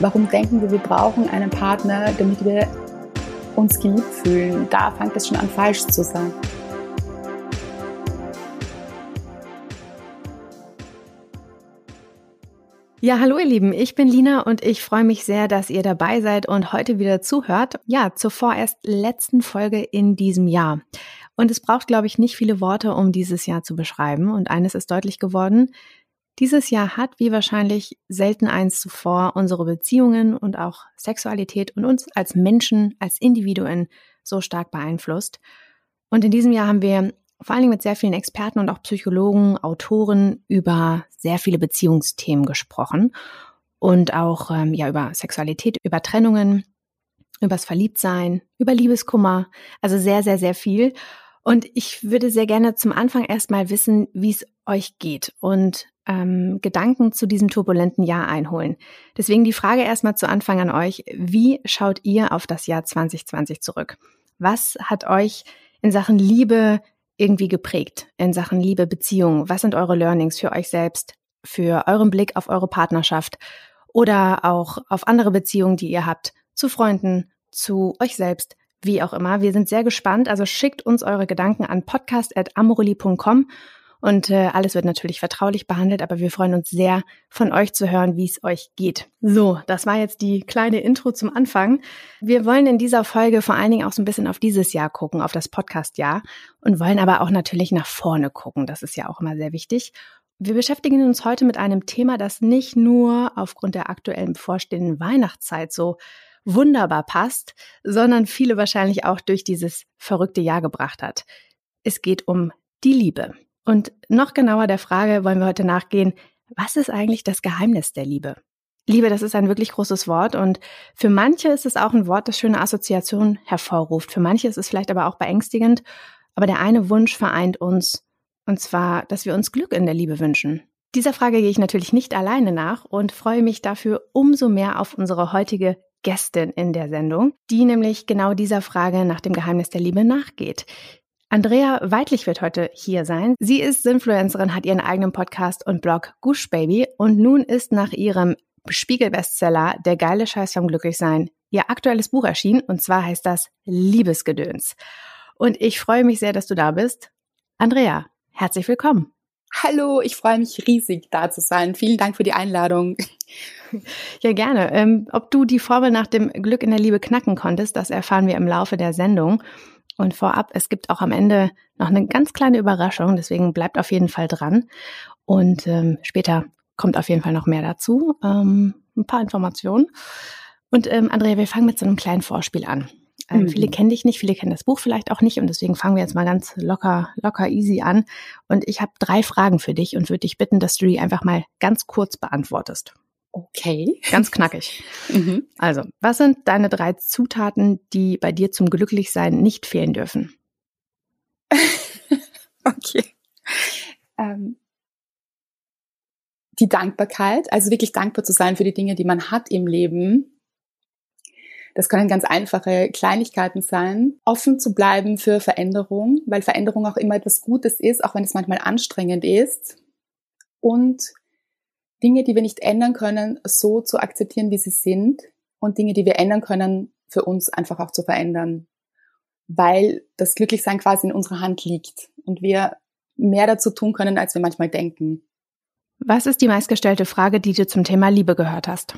Warum denken wir, wir brauchen einen Partner, damit wir uns geliebt fühlen? Da fängt es schon an, falsch zu sein. Ja, hallo ihr Lieben, ich bin Lina und ich freue mich sehr, dass ihr dabei seid und heute wieder zuhört. Ja, zur vorerst letzten Folge in diesem Jahr. Und es braucht, glaube ich, nicht viele Worte, um dieses Jahr zu beschreiben. Und eines ist deutlich geworden. Dieses Jahr hat, wie wahrscheinlich selten eins zuvor, unsere Beziehungen und auch Sexualität und uns als Menschen, als Individuen so stark beeinflusst. Und in diesem Jahr haben wir vor allen Dingen mit sehr vielen Experten und auch Psychologen, Autoren über sehr viele Beziehungsthemen gesprochen und auch ähm, ja über Sexualität, über Trennungen, übers Verliebtsein, über Liebeskummer, also sehr, sehr, sehr viel. Und ich würde sehr gerne zum Anfang erstmal wissen, wie es euch geht und ähm, Gedanken zu diesem turbulenten Jahr einholen. Deswegen die Frage erstmal zu Anfang an euch. Wie schaut ihr auf das Jahr 2020 zurück? Was hat euch in Sachen Liebe, irgendwie geprägt in Sachen Liebe, Beziehung? Was sind eure Learnings für euch selbst, für euren Blick auf eure Partnerschaft oder auch auf andere Beziehungen, die ihr habt, zu Freunden, zu euch selbst, wie auch immer. Wir sind sehr gespannt, also schickt uns eure Gedanken an podcast.amoroli.com und äh, alles wird natürlich vertraulich behandelt, aber wir freuen uns sehr, von euch zu hören, wie es euch geht. So, das war jetzt die kleine Intro zum Anfang. Wir wollen in dieser Folge vor allen Dingen auch so ein bisschen auf dieses Jahr gucken, auf das Podcast-Jahr und wollen aber auch natürlich nach vorne gucken. Das ist ja auch immer sehr wichtig. Wir beschäftigen uns heute mit einem Thema, das nicht nur aufgrund der aktuellen bevorstehenden Weihnachtszeit so wunderbar passt, sondern viele wahrscheinlich auch durch dieses verrückte Jahr gebracht hat. Es geht um die Liebe. Und noch genauer der Frage wollen wir heute nachgehen, was ist eigentlich das Geheimnis der Liebe? Liebe, das ist ein wirklich großes Wort und für manche ist es auch ein Wort, das schöne Assoziationen hervorruft. Für manche ist es vielleicht aber auch beängstigend. Aber der eine Wunsch vereint uns, und zwar, dass wir uns Glück in der Liebe wünschen. Dieser Frage gehe ich natürlich nicht alleine nach und freue mich dafür umso mehr auf unsere heutige Gästin in der Sendung, die nämlich genau dieser Frage nach dem Geheimnis der Liebe nachgeht. Andrea Weidlich wird heute hier sein. Sie ist Influencerin, hat ihren eigenen Podcast und Blog Gush Baby und nun ist nach ihrem Spiegel-Bestseller Der geile Scheiß vom Glücklichsein ihr aktuelles Buch erschienen und zwar heißt das Liebesgedöns. Und ich freue mich sehr, dass du da bist. Andrea, herzlich willkommen. Hallo, ich freue mich riesig, da zu sein. Vielen Dank für die Einladung. Ja, gerne. Ähm, ob du die Formel nach dem Glück in der Liebe knacken konntest, das erfahren wir im Laufe der Sendung. Und vorab, es gibt auch am Ende noch eine ganz kleine Überraschung, deswegen bleibt auf jeden Fall dran. Und ähm, später kommt auf jeden Fall noch mehr dazu, ähm, ein paar Informationen. Und ähm, Andrea, wir fangen mit so einem kleinen Vorspiel an. Ähm, mhm. Viele kennen dich nicht, viele kennen das Buch vielleicht auch nicht und deswegen fangen wir jetzt mal ganz locker, locker easy an. Und ich habe drei Fragen für dich und würde dich bitten, dass du die einfach mal ganz kurz beantwortest. Okay. Ganz knackig. mhm. Also, was sind deine drei Zutaten, die bei dir zum Glücklichsein nicht fehlen dürfen? okay. Ähm, die Dankbarkeit, also wirklich dankbar zu sein für die Dinge, die man hat im Leben. Das können ganz einfache Kleinigkeiten sein. Offen zu bleiben für Veränderung, weil Veränderung auch immer etwas Gutes ist, auch wenn es manchmal anstrengend ist. Und Dinge, die wir nicht ändern können, so zu akzeptieren, wie sie sind und Dinge, die wir ändern können, für uns einfach auch zu verändern. Weil das Glücklichsein quasi in unserer Hand liegt und wir mehr dazu tun können, als wir manchmal denken. Was ist die meistgestellte Frage, die du zum Thema Liebe gehört hast?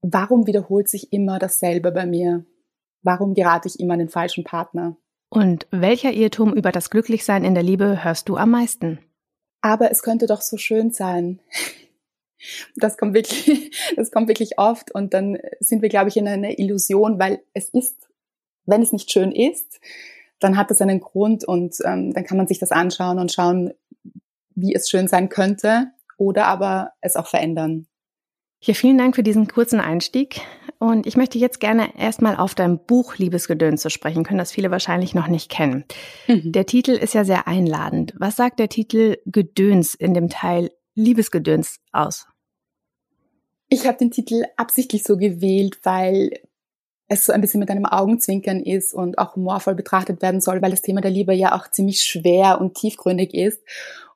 Warum wiederholt sich immer dasselbe bei mir? Warum gerate ich immer an den falschen Partner? Und welcher Irrtum über das Glücklichsein in der Liebe hörst du am meisten? Aber es könnte doch so schön sein. Das kommt wirklich, das kommt wirklich oft und dann sind wir, glaube ich, in einer Illusion, weil es ist, wenn es nicht schön ist, dann hat es einen Grund und ähm, dann kann man sich das anschauen und schauen, wie es schön sein könnte oder aber es auch verändern. Ja, vielen Dank für diesen kurzen Einstieg. Und ich möchte jetzt gerne erstmal auf dein Buch Liebesgedöns zu sprechen können, das viele wahrscheinlich noch nicht kennen. Mhm. Der Titel ist ja sehr einladend. Was sagt der Titel Gedöns in dem Teil Liebesgedöns aus? Ich habe den Titel absichtlich so gewählt, weil es so ein bisschen mit einem Augenzwinkern ist und auch humorvoll betrachtet werden soll, weil das Thema der Liebe ja auch ziemlich schwer und tiefgründig ist.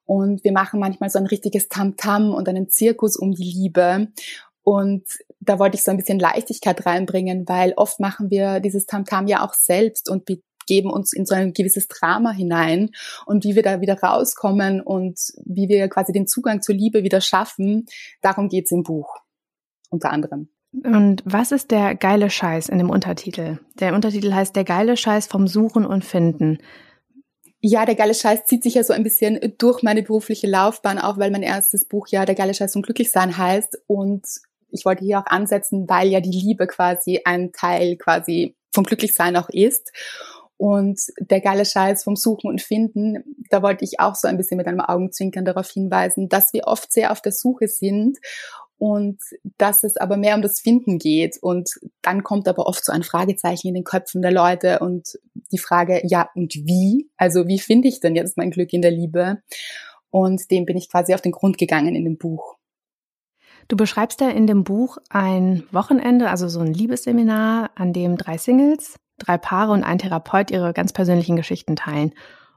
Und wir machen manchmal so ein richtiges Tamtam -Tam und einen Zirkus um die Liebe. Und da wollte ich so ein bisschen Leichtigkeit reinbringen, weil oft machen wir dieses Tamtam ja auch selbst und geben uns in so ein gewisses Drama hinein und wie wir da wieder rauskommen und wie wir quasi den Zugang zur Liebe wieder schaffen, darum geht's im Buch unter anderem. Und was ist der geile Scheiß in dem Untertitel? Der Untertitel heißt Der geile Scheiß vom Suchen und Finden. Ja, der geile Scheiß zieht sich ja so ein bisschen durch meine berufliche Laufbahn, auch weil mein erstes Buch ja Der geile Scheiß vom Glücklichsein heißt. Und ich wollte hier auch ansetzen, weil ja die Liebe quasi ein Teil quasi vom Glücklichsein auch ist. Und der geile Scheiß vom Suchen und Finden, da wollte ich auch so ein bisschen mit einem Augenzwinkern darauf hinweisen, dass wir oft sehr auf der Suche sind und dass es aber mehr um das Finden geht. Und dann kommt aber oft so ein Fragezeichen in den Köpfen der Leute und die Frage, ja, und wie? Also wie finde ich denn jetzt mein Glück in der Liebe? Und dem bin ich quasi auf den Grund gegangen in dem Buch. Du beschreibst ja in dem Buch ein Wochenende, also so ein Liebesseminar, an dem drei Singles, drei Paare und ein Therapeut ihre ganz persönlichen Geschichten teilen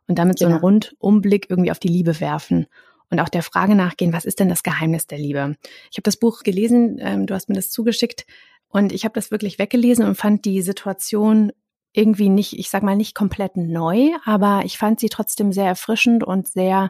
und damit so einen genau. Rundumblick irgendwie auf die Liebe werfen und auch der Frage nachgehen, was ist denn das Geheimnis der Liebe? Ich habe das Buch gelesen, ähm, du hast mir das zugeschickt und ich habe das wirklich weggelesen und fand die Situation irgendwie nicht, ich sag mal nicht komplett neu, aber ich fand sie trotzdem sehr erfrischend und sehr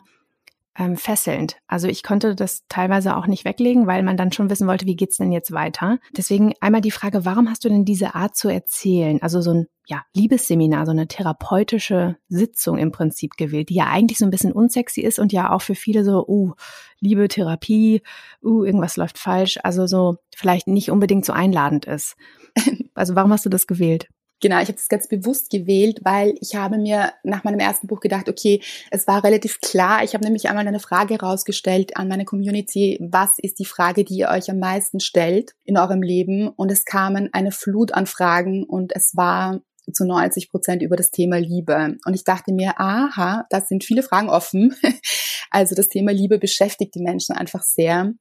ähm, fesselnd. Also ich konnte das teilweise auch nicht weglegen, weil man dann schon wissen wollte, wie geht's denn jetzt weiter. Deswegen einmal die Frage, warum hast du denn diese Art zu erzählen, also so ein ja, Liebesseminar, so eine therapeutische Sitzung im Prinzip gewählt, die ja eigentlich so ein bisschen unsexy ist und ja auch für viele so, uh, Liebe, Therapie, uh, irgendwas läuft falsch, also so vielleicht nicht unbedingt so einladend ist. Also warum hast du das gewählt? Genau, ich habe das ganz bewusst gewählt, weil ich habe mir nach meinem ersten Buch gedacht, okay, es war relativ klar. Ich habe nämlich einmal eine Frage rausgestellt an meine Community, was ist die Frage, die ihr euch am meisten stellt in eurem Leben? Und es kamen eine Flut an Fragen und es war zu 90 Prozent über das Thema Liebe. Und ich dachte mir, aha, das sind viele Fragen offen. Also das Thema Liebe beschäftigt die Menschen einfach sehr.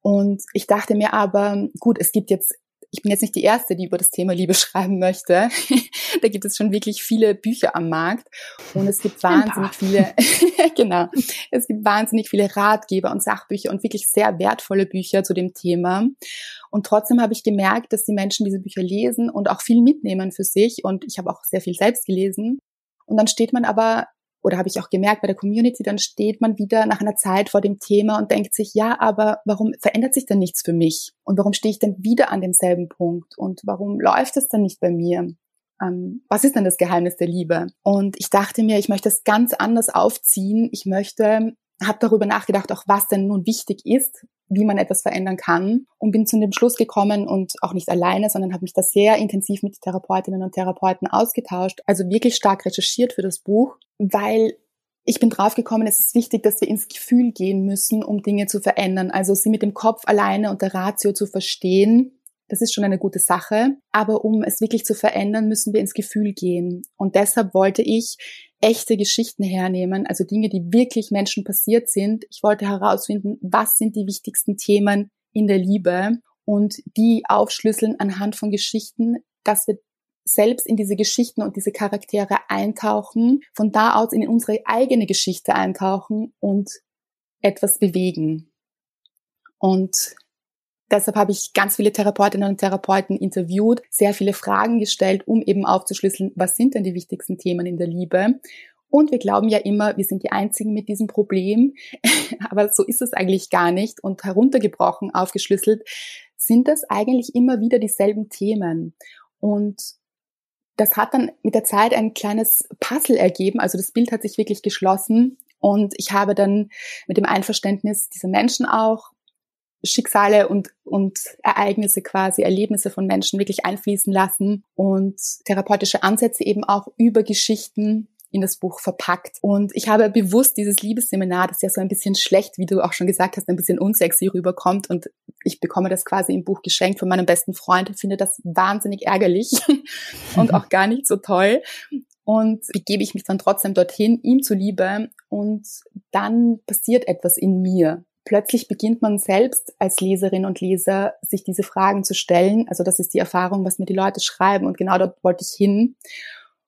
Und ich dachte mir aber, gut, es gibt jetzt ich bin jetzt nicht die Erste, die über das Thema Liebe schreiben möchte. da gibt es schon wirklich viele Bücher am Markt und es gibt wahnsinnig viele, genau, es gibt wahnsinnig viele Ratgeber und Sachbücher und wirklich sehr wertvolle Bücher zu dem Thema. Und trotzdem habe ich gemerkt, dass die Menschen diese Bücher lesen und auch viel mitnehmen für sich und ich habe auch sehr viel selbst gelesen. Und dann steht man aber oder habe ich auch gemerkt bei der Community, dann steht man wieder nach einer Zeit vor dem Thema und denkt sich, ja, aber warum verändert sich denn nichts für mich? Und warum stehe ich denn wieder an demselben Punkt? Und warum läuft es dann nicht bei mir? Ähm, was ist denn das Geheimnis der Liebe? Und ich dachte mir, ich möchte es ganz anders aufziehen. Ich möchte, habe darüber nachgedacht, auch was denn nun wichtig ist, wie man etwas verändern kann und bin zu dem Schluss gekommen und auch nicht alleine, sondern habe mich da sehr intensiv mit Therapeutinnen und Therapeuten ausgetauscht, also wirklich stark recherchiert für das Buch, weil ich bin draufgekommen, es ist wichtig, dass wir ins Gefühl gehen müssen, um Dinge zu verändern. Also sie mit dem Kopf alleine und der Ratio zu verstehen, das ist schon eine gute Sache. Aber um es wirklich zu verändern, müssen wir ins Gefühl gehen. Und deshalb wollte ich echte Geschichten hernehmen, also Dinge, die wirklich Menschen passiert sind. Ich wollte herausfinden, was sind die wichtigsten Themen in der Liebe und die aufschlüsseln anhand von Geschichten, dass wir selbst in diese Geschichten und diese Charaktere eintauchen, von da aus in unsere eigene Geschichte eintauchen und etwas bewegen. Und deshalb habe ich ganz viele Therapeutinnen und Therapeuten interviewt, sehr viele Fragen gestellt, um eben aufzuschlüsseln, was sind denn die wichtigsten Themen in der Liebe. Und wir glauben ja immer, wir sind die Einzigen mit diesem Problem, aber so ist es eigentlich gar nicht. Und heruntergebrochen, aufgeschlüsselt, sind das eigentlich immer wieder dieselben Themen. Und das hat dann mit der Zeit ein kleines Puzzle ergeben. Also das Bild hat sich wirklich geschlossen. Und ich habe dann mit dem Einverständnis dieser Menschen auch Schicksale und, und Ereignisse quasi, Erlebnisse von Menschen wirklich einfließen lassen und therapeutische Ansätze eben auch über Geschichten in das Buch verpackt. Und ich habe bewusst dieses Liebesseminar, das ja so ein bisschen schlecht, wie du auch schon gesagt hast, ein bisschen unsexy rüberkommt und ich bekomme das quasi im Buch geschenkt von meinem besten Freund, finde das wahnsinnig ärgerlich und auch gar nicht so toll. Und begebe ich mich dann trotzdem dorthin, ihm zuliebe und dann passiert etwas in mir. Plötzlich beginnt man selbst als Leserin und Leser sich diese Fragen zu stellen. Also das ist die Erfahrung, was mir die Leute schreiben und genau dort wollte ich hin.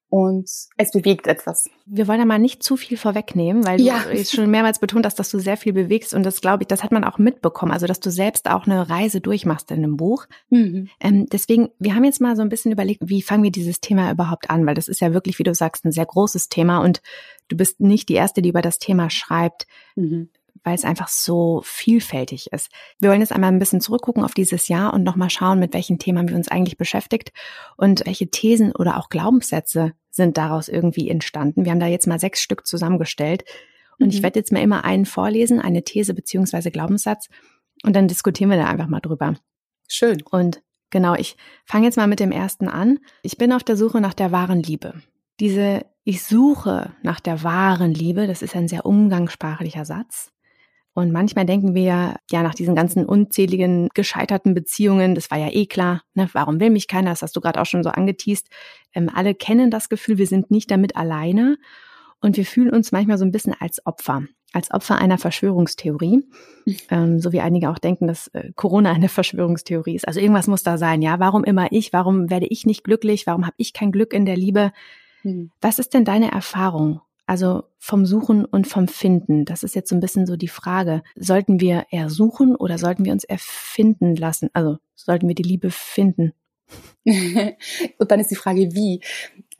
und es bewegt etwas. Wir wollen ja mal nicht zu viel vorwegnehmen, weil ja. du jetzt schon mehrmals betont hast, dass du sehr viel bewegst und das glaube ich, das hat man auch mitbekommen, also dass du selbst auch eine Reise durchmachst in dem Buch. Mhm. Ähm, deswegen, wir haben jetzt mal so ein bisschen überlegt, wie fangen wir dieses Thema überhaupt an, weil das ist ja wirklich, wie du sagst, ein sehr großes Thema und du bist nicht die Erste, die über das Thema schreibt. Mhm weil es einfach so vielfältig ist. Wir wollen jetzt einmal ein bisschen zurückgucken auf dieses Jahr und nochmal schauen, mit welchen Themen wir uns eigentlich beschäftigt und welche Thesen oder auch Glaubenssätze sind daraus irgendwie entstanden. Wir haben da jetzt mal sechs Stück zusammengestellt und mhm. ich werde jetzt mal immer einen vorlesen, eine These beziehungsweise Glaubenssatz und dann diskutieren wir da einfach mal drüber. Schön. Und genau, ich fange jetzt mal mit dem ersten an. Ich bin auf der Suche nach der wahren Liebe. Diese ich suche nach der wahren Liebe, das ist ein sehr umgangssprachlicher Satz. Und manchmal denken wir ja nach diesen ganzen unzähligen gescheiterten Beziehungen, das war ja eh klar, ne, warum will mich keiner, das hast du gerade auch schon so angeteased. Ähm, alle kennen das Gefühl, wir sind nicht damit alleine und wir fühlen uns manchmal so ein bisschen als Opfer, als Opfer einer Verschwörungstheorie, ähm, so wie einige auch denken, dass äh, Corona eine Verschwörungstheorie ist. Also irgendwas muss da sein, ja. Warum immer ich? Warum werde ich nicht glücklich? Warum habe ich kein Glück in der Liebe? Hm. Was ist denn deine Erfahrung? Also vom Suchen und vom Finden. Das ist jetzt so ein bisschen so die Frage. Sollten wir eher suchen oder sollten wir uns erfinden lassen? Also sollten wir die Liebe finden? und dann ist die Frage, wie.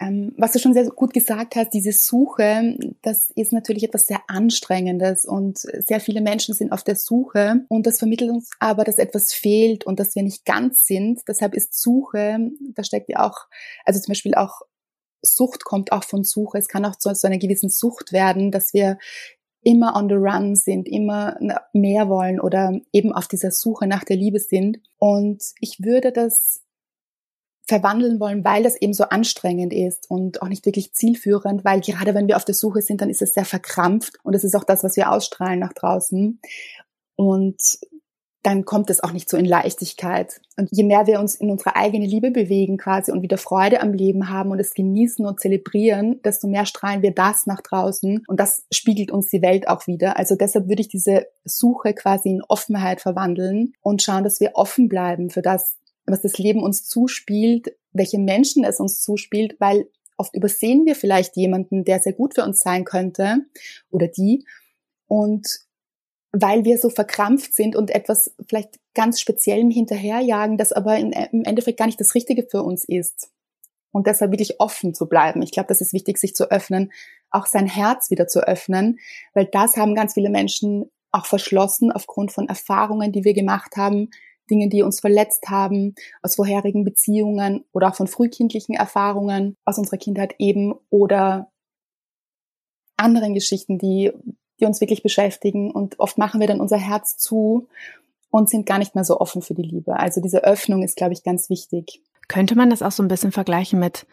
Ähm, was du schon sehr gut gesagt hast, diese Suche, das ist natürlich etwas sehr Anstrengendes und sehr viele Menschen sind auf der Suche und das vermittelt uns aber, dass etwas fehlt und dass wir nicht ganz sind. Deshalb ist Suche, da steckt ja auch, also zum Beispiel auch Sucht kommt auch von Suche. Es kann auch zu so einer gewissen Sucht werden, dass wir immer on the run sind, immer mehr wollen oder eben auf dieser Suche nach der Liebe sind. Und ich würde das verwandeln wollen, weil das eben so anstrengend ist und auch nicht wirklich zielführend, weil gerade wenn wir auf der Suche sind, dann ist es sehr verkrampft und das ist auch das, was wir ausstrahlen nach draußen. Und dann kommt es auch nicht so in Leichtigkeit. Und je mehr wir uns in unsere eigene Liebe bewegen quasi und wieder Freude am Leben haben und es genießen und zelebrieren, desto mehr strahlen wir das nach draußen und das spiegelt uns die Welt auch wieder. Also deshalb würde ich diese Suche quasi in Offenheit verwandeln und schauen, dass wir offen bleiben für das, was das Leben uns zuspielt, welche Menschen es uns zuspielt, weil oft übersehen wir vielleicht jemanden, der sehr gut für uns sein könnte oder die und weil wir so verkrampft sind und etwas vielleicht ganz Speziellem hinterherjagen, das aber im Endeffekt gar nicht das Richtige für uns ist. Und deshalb wirklich offen zu bleiben. Ich glaube, das ist wichtig, sich zu öffnen, auch sein Herz wieder zu öffnen, weil das haben ganz viele Menschen auch verschlossen aufgrund von Erfahrungen, die wir gemacht haben, Dinge, die uns verletzt haben, aus vorherigen Beziehungen oder auch von frühkindlichen Erfahrungen aus unserer Kindheit eben oder anderen Geschichten, die die uns wirklich beschäftigen. Und oft machen wir dann unser Herz zu und sind gar nicht mehr so offen für die Liebe. Also diese Öffnung ist, glaube ich, ganz wichtig. Könnte man das auch so ein bisschen vergleichen mit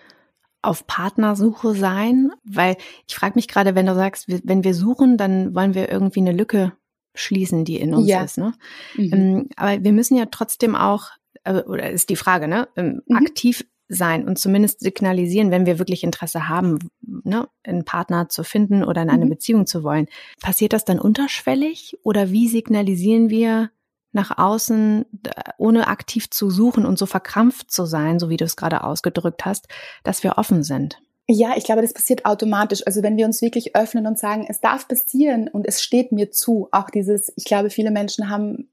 auf Partnersuche sein? Weil ich frage mich gerade, wenn du sagst, wenn wir suchen, dann wollen wir irgendwie eine Lücke schließen, die in uns ja. ist. Ne? Mhm. Ähm, aber wir müssen ja trotzdem auch, äh, oder ist die Frage, ne, ähm, mhm. aktiv sein und zumindest signalisieren, wenn wir wirklich Interesse haben, ne, einen Partner zu finden oder in eine mhm. Beziehung zu wollen. Passiert das dann unterschwellig oder wie signalisieren wir nach außen, ohne aktiv zu suchen und so verkrampft zu sein, so wie du es gerade ausgedrückt hast, dass wir offen sind? Ja, ich glaube, das passiert automatisch. Also wenn wir uns wirklich öffnen und sagen, es darf passieren und es steht mir zu, auch dieses, ich glaube, viele Menschen haben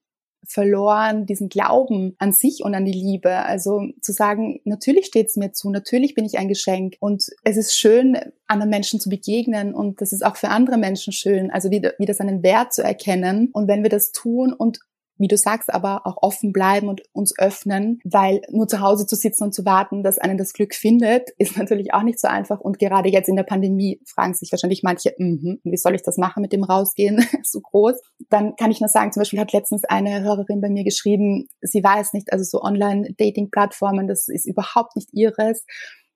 verloren, diesen Glauben an sich und an die Liebe. Also zu sagen, natürlich steht es mir zu, natürlich bin ich ein Geschenk und es ist schön, anderen Menschen zu begegnen und das ist auch für andere Menschen schön, also wieder, wieder seinen Wert zu erkennen. Und wenn wir das tun und wie du sagst, aber auch offen bleiben und uns öffnen, weil nur zu Hause zu sitzen und zu warten, dass einen das Glück findet, ist natürlich auch nicht so einfach. Und gerade jetzt in der Pandemie fragen sich wahrscheinlich manche, mm wie soll ich das machen mit dem Rausgehen, so groß. Dann kann ich nur sagen, zum Beispiel hat letztens eine Hörerin bei mir geschrieben, sie weiß nicht, also so Online-Dating-Plattformen, das ist überhaupt nicht ihres.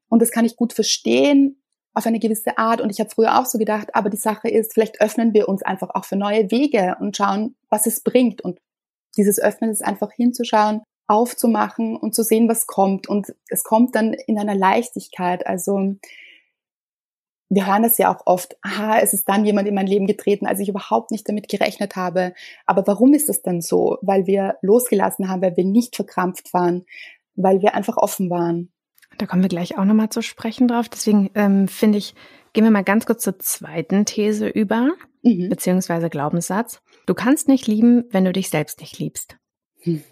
Und das kann ich gut verstehen, auf eine gewisse Art. Und ich habe früher auch so gedacht, aber die Sache ist, vielleicht öffnen wir uns einfach auch für neue Wege und schauen, was es bringt. Und dieses Öffnen ist einfach hinzuschauen, aufzumachen und zu sehen, was kommt. Und es kommt dann in einer Leichtigkeit. Also wir hören das ja auch oft, aha, es ist dann jemand in mein Leben getreten, als ich überhaupt nicht damit gerechnet habe. Aber warum ist das dann so? Weil wir losgelassen haben, weil wir nicht verkrampft waren, weil wir einfach offen waren. Da kommen wir gleich auch nochmal zu sprechen drauf. Deswegen ähm, finde ich, gehen wir mal ganz kurz zur zweiten These über, mhm. beziehungsweise Glaubenssatz. Du kannst nicht lieben, wenn du dich selbst nicht liebst. Hm.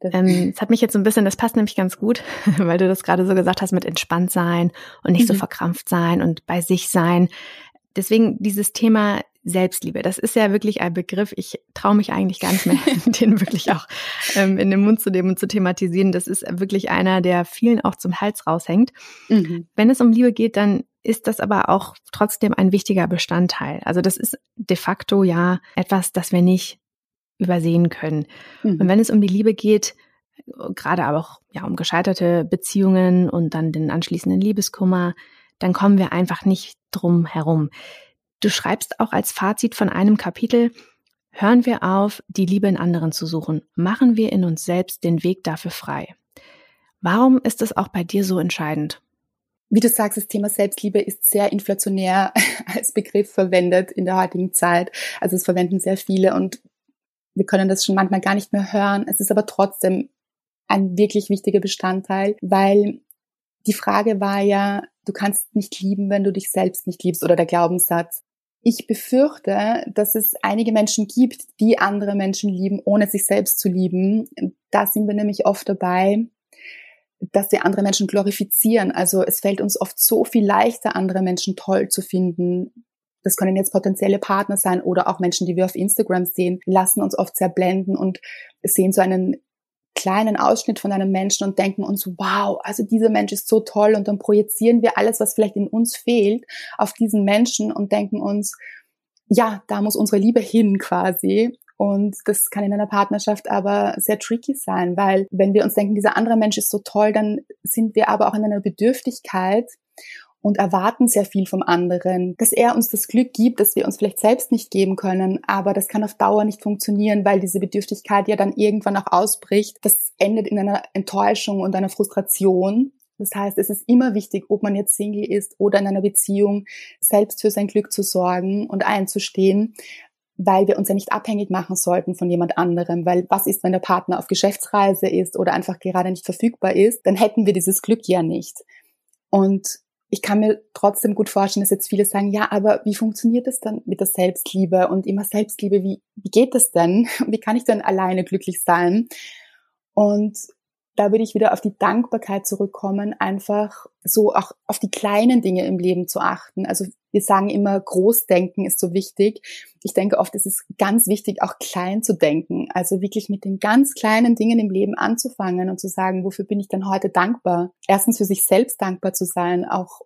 Das, ähm, das hat mich jetzt so ein bisschen, das passt nämlich ganz gut, weil du das gerade so gesagt hast mit entspannt sein und nicht mhm. so verkrampft sein und bei sich sein. Deswegen dieses Thema Selbstliebe, das ist ja wirklich ein Begriff. Ich traue mich eigentlich gar nicht mehr, den wirklich auch ähm, in den Mund zu nehmen und zu thematisieren. Das ist wirklich einer, der vielen auch zum Hals raushängt. Mhm. Wenn es um Liebe geht, dann ist das aber auch trotzdem ein wichtiger Bestandteil. Also das ist de facto ja etwas, das wir nicht übersehen können. Mhm. Und wenn es um die Liebe geht, gerade aber auch ja um gescheiterte Beziehungen und dann den anschließenden Liebeskummer, dann kommen wir einfach nicht drum herum. Du schreibst auch als Fazit von einem Kapitel, hören wir auf, die Liebe in anderen zu suchen, machen wir in uns selbst den Weg dafür frei. Warum ist es auch bei dir so entscheidend? Wie du sagst, das Thema Selbstliebe ist sehr inflationär als Begriff verwendet in der heutigen Zeit. Also es verwenden sehr viele und wir können das schon manchmal gar nicht mehr hören. Es ist aber trotzdem ein wirklich wichtiger Bestandteil, weil die Frage war ja, du kannst nicht lieben, wenn du dich selbst nicht liebst oder der Glaubenssatz. Ich befürchte, dass es einige Menschen gibt, die andere Menschen lieben, ohne sich selbst zu lieben. Da sind wir nämlich oft dabei, dass wir andere Menschen glorifizieren. Also es fällt uns oft so viel leichter, andere Menschen toll zu finden. Das können jetzt potenzielle Partner sein oder auch Menschen, die wir auf Instagram sehen, lassen uns oft sehr blenden und sehen so einen kleinen Ausschnitt von einem Menschen und denken uns, wow, also dieser Mensch ist so toll und dann projizieren wir alles, was vielleicht in uns fehlt, auf diesen Menschen und denken uns, ja, da muss unsere Liebe hin quasi. Und das kann in einer Partnerschaft aber sehr tricky sein, weil wenn wir uns denken, dieser andere Mensch ist so toll, dann sind wir aber auch in einer Bedürftigkeit und erwarten sehr viel vom anderen, dass er uns das Glück gibt, das wir uns vielleicht selbst nicht geben können, aber das kann auf Dauer nicht funktionieren, weil diese Bedürftigkeit ja dann irgendwann auch ausbricht. Das endet in einer Enttäuschung und einer Frustration. Das heißt, es ist immer wichtig, ob man jetzt Single ist oder in einer Beziehung, selbst für sein Glück zu sorgen und einzustehen, weil wir uns ja nicht abhängig machen sollten von jemand anderem, weil was ist, wenn der Partner auf Geschäftsreise ist oder einfach gerade nicht verfügbar ist, dann hätten wir dieses Glück ja nicht. Und ich kann mir trotzdem gut vorstellen, dass jetzt viele sagen, ja, aber wie funktioniert das dann mit der Selbstliebe und immer Selbstliebe? Wie, wie geht das denn? Wie kann ich denn alleine glücklich sein? Und da würde ich wieder auf die Dankbarkeit zurückkommen, einfach so auch auf die kleinen Dinge im Leben zu achten. Also wir sagen immer, Großdenken ist so wichtig. Ich denke oft, es ist ganz wichtig, auch klein zu denken. Also wirklich mit den ganz kleinen Dingen im Leben anzufangen und zu sagen, wofür bin ich denn heute dankbar? Erstens für sich selbst dankbar zu sein, auch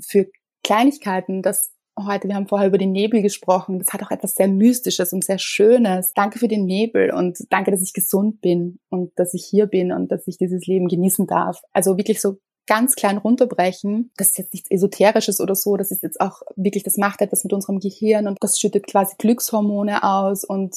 für Kleinigkeiten, dass heute, wir haben vorher über den Nebel gesprochen, das hat auch etwas sehr Mystisches und sehr Schönes. Danke für den Nebel und danke, dass ich gesund bin und dass ich hier bin und dass ich dieses Leben genießen darf. Also wirklich so ganz klein runterbrechen. Das ist jetzt nichts Esoterisches oder so, das ist jetzt auch wirklich, das macht etwas mit unserem Gehirn und das schüttet quasi Glückshormone aus und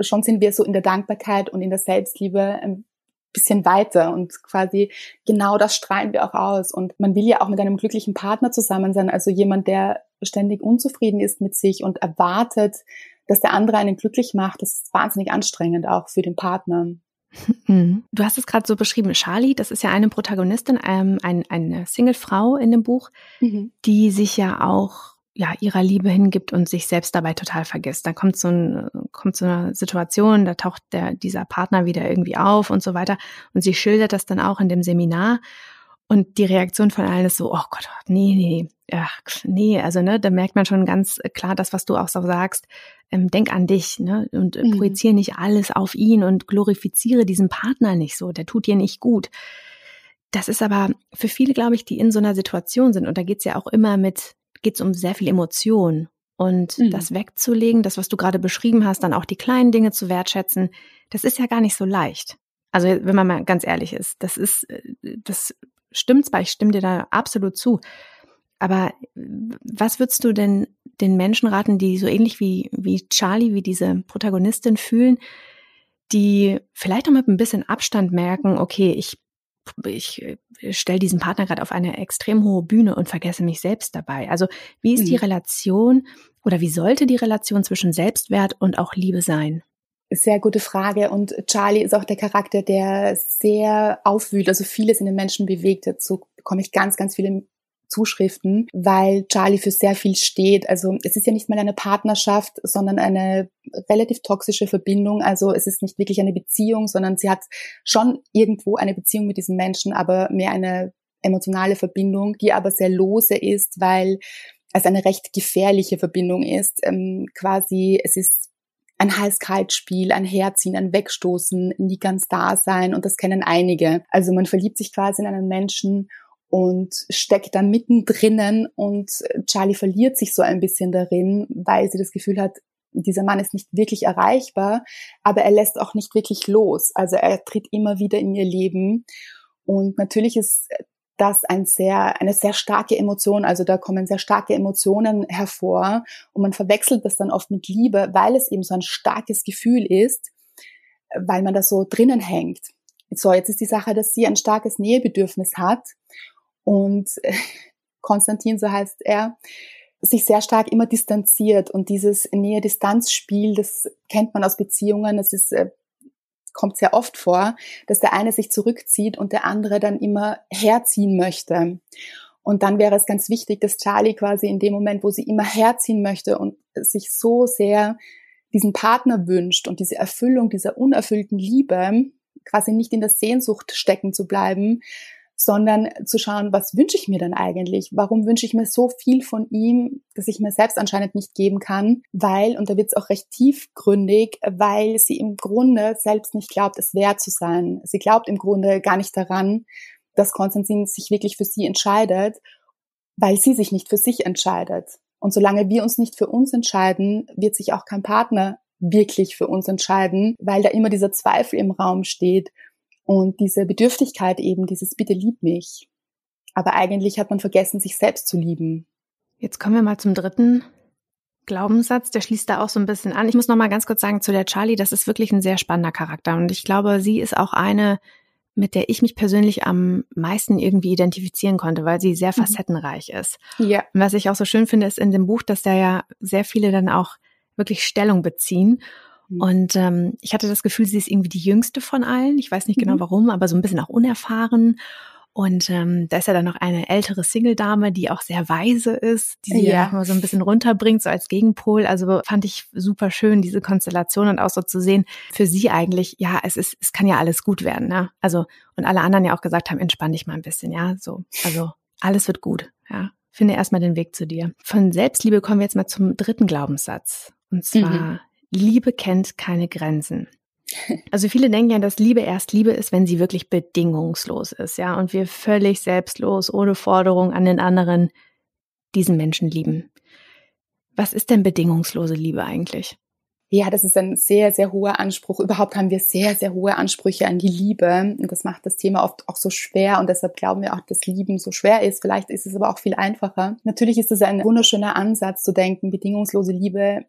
schon sind wir so in der Dankbarkeit und in der Selbstliebe ein bisschen weiter und quasi genau das strahlen wir auch aus. Und man will ja auch mit einem glücklichen Partner zusammen sein, also jemand, der ständig unzufrieden ist mit sich und erwartet, dass der andere einen glücklich macht. Das ist wahnsinnig anstrengend auch für den Partner. Mhm. Du hast es gerade so beschrieben, Charlie, das ist ja eine Protagonistin, ähm, ein, eine Single-Frau in dem Buch, mhm. die sich ja auch ja ihrer Liebe hingibt und sich selbst dabei total vergisst. Da kommt so, ein, kommt so eine Situation, da taucht der, dieser Partner wieder irgendwie auf und so weiter. Und sie schildert das dann auch in dem Seminar. Und die Reaktion von allen ist so, oh Gott, nee, nee, ach, nee, also ne, da merkt man schon ganz klar das, was du auch so sagst. Ähm, denk an dich, ne, und mhm. projiziere nicht alles auf ihn und glorifiziere diesen Partner nicht so, der tut dir nicht gut. Das ist aber für viele, glaube ich, die in so einer Situation sind, und da geht's ja auch immer mit, geht's um sehr viel Emotion. Und mhm. das wegzulegen, das, was du gerade beschrieben hast, dann auch die kleinen Dinge zu wertschätzen, das ist ja gar nicht so leicht. Also wenn man mal ganz ehrlich ist, das ist, äh, das stimmt zwar, ich stimme dir da absolut zu. Aber was würdest du denn den Menschen raten, die so ähnlich wie, wie Charlie, wie diese Protagonistin fühlen, die vielleicht auch mit ein bisschen Abstand merken, okay, ich, ich stelle diesen Partner gerade auf eine extrem hohe Bühne und vergesse mich selbst dabei. Also wie ist mhm. die Relation oder wie sollte die Relation zwischen Selbstwert und auch Liebe sein? Sehr gute Frage. Und Charlie ist auch der Charakter, der sehr aufwühlt, also vieles in den Menschen bewegt. Dazu bekomme ich ganz, ganz viele Zuschriften, weil Charlie für sehr viel steht. Also es ist ja nicht mal eine Partnerschaft, sondern eine relativ toxische Verbindung. Also es ist nicht wirklich eine Beziehung, sondern sie hat schon irgendwo eine Beziehung mit diesem Menschen, aber mehr eine emotionale Verbindung, die aber sehr lose ist, weil es eine recht gefährliche Verbindung ist. Ähm, quasi, es ist ein Hals-Kalt-Spiel, ein Herziehen, ein Wegstoßen, nie ganz da sein und das kennen einige. Also man verliebt sich quasi in einen Menschen und steckt da mittendrin und Charlie verliert sich so ein bisschen darin, weil sie das Gefühl hat, dieser Mann ist nicht wirklich erreichbar, aber er lässt auch nicht wirklich los. Also er tritt immer wieder in ihr Leben. Und natürlich ist das ein sehr, eine sehr starke Emotion, also da kommen sehr starke Emotionen hervor und man verwechselt das dann oft mit Liebe, weil es eben so ein starkes Gefühl ist, weil man da so drinnen hängt. So, jetzt ist die Sache, dass sie ein starkes Nähebedürfnis hat und Konstantin, so heißt er, sich sehr stark immer distanziert und dieses Nähe-Distanz-Spiel, das kennt man aus Beziehungen, das ist, äh, kommt sehr oft vor, dass der eine sich zurückzieht und der andere dann immer herziehen möchte. Und dann wäre es ganz wichtig, dass Charlie quasi in dem Moment, wo sie immer herziehen möchte und sich so sehr diesen Partner wünscht und diese Erfüllung dieser unerfüllten Liebe, quasi nicht in der Sehnsucht stecken zu bleiben, sondern zu schauen, was wünsche ich mir denn eigentlich? Warum wünsche ich mir so viel von ihm, dass ich mir selbst anscheinend nicht geben kann? Weil, und da wird es auch recht tiefgründig, weil sie im Grunde selbst nicht glaubt, es wert zu sein. Sie glaubt im Grunde gar nicht daran, dass Konstantin sich wirklich für sie entscheidet, weil sie sich nicht für sich entscheidet. Und solange wir uns nicht für uns entscheiden, wird sich auch kein Partner wirklich für uns entscheiden, weil da immer dieser Zweifel im Raum steht und diese Bedürftigkeit eben, dieses Bitte lieb mich. Aber eigentlich hat man vergessen, sich selbst zu lieben. Jetzt kommen wir mal zum dritten Glaubenssatz, der schließt da auch so ein bisschen an. Ich muss noch mal ganz kurz sagen zu der Charlie, das ist wirklich ein sehr spannender Charakter und ich glaube, sie ist auch eine, mit der ich mich persönlich am meisten irgendwie identifizieren konnte, weil sie sehr mhm. facettenreich ist. Ja. Und was ich auch so schön finde, ist in dem Buch, dass da ja sehr viele dann auch wirklich Stellung beziehen. Und ähm, ich hatte das Gefühl, sie ist irgendwie die jüngste von allen. Ich weiß nicht genau mhm. warum, aber so ein bisschen auch unerfahren. Und ähm, da ist ja dann noch eine ältere Single-Dame, die auch sehr weise ist, die sie ja mal so ein bisschen runterbringt, so als Gegenpol. Also fand ich super schön, diese Konstellation und auch so zu sehen, für sie eigentlich, ja, es ist, es kann ja alles gut werden, ne? Also, und alle anderen ja auch gesagt haben, entspann dich mal ein bisschen, ja, so. Also, alles wird gut, ja. Finde erstmal den Weg zu dir. Von Selbstliebe kommen wir jetzt mal zum dritten Glaubenssatz. Und zwar, mhm. Liebe kennt keine Grenzen. Also viele denken ja, dass Liebe erst Liebe ist, wenn sie wirklich bedingungslos ist, ja, und wir völlig selbstlos, ohne Forderung an den anderen diesen Menschen lieben. Was ist denn bedingungslose Liebe eigentlich? Ja, das ist ein sehr, sehr hoher Anspruch. Überhaupt haben wir sehr, sehr hohe Ansprüche an die Liebe. Und das macht das Thema oft auch so schwer. Und deshalb glauben wir auch, dass Lieben so schwer ist. Vielleicht ist es aber auch viel einfacher. Natürlich ist es ein wunderschöner Ansatz zu denken, bedingungslose Liebe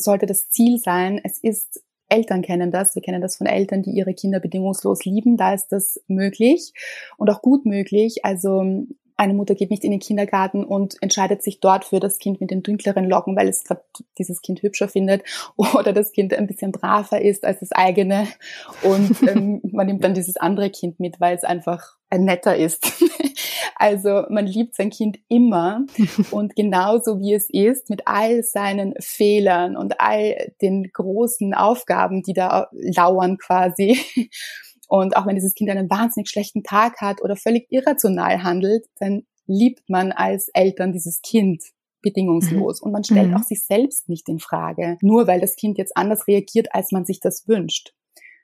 sollte das Ziel sein. Es ist Eltern kennen das. Wir kennen das von Eltern, die ihre Kinder bedingungslos lieben. Da ist das möglich und auch gut möglich. Also eine Mutter geht nicht in den Kindergarten und entscheidet sich dort für das Kind mit den dunkleren Locken, weil es gerade dieses Kind hübscher findet oder das Kind ein bisschen braver ist als das eigene und ähm, man nimmt dann dieses andere Kind mit, weil es einfach ein netter ist. Also man liebt sein Kind immer und genauso wie es ist, mit all seinen Fehlern und all den großen Aufgaben, die da lauern quasi. Und auch wenn dieses Kind einen wahnsinnig schlechten Tag hat oder völlig irrational handelt, dann liebt man als Eltern dieses Kind bedingungslos mhm. und man stellt mhm. auch sich selbst nicht in Frage, nur weil das Kind jetzt anders reagiert, als man sich das wünscht.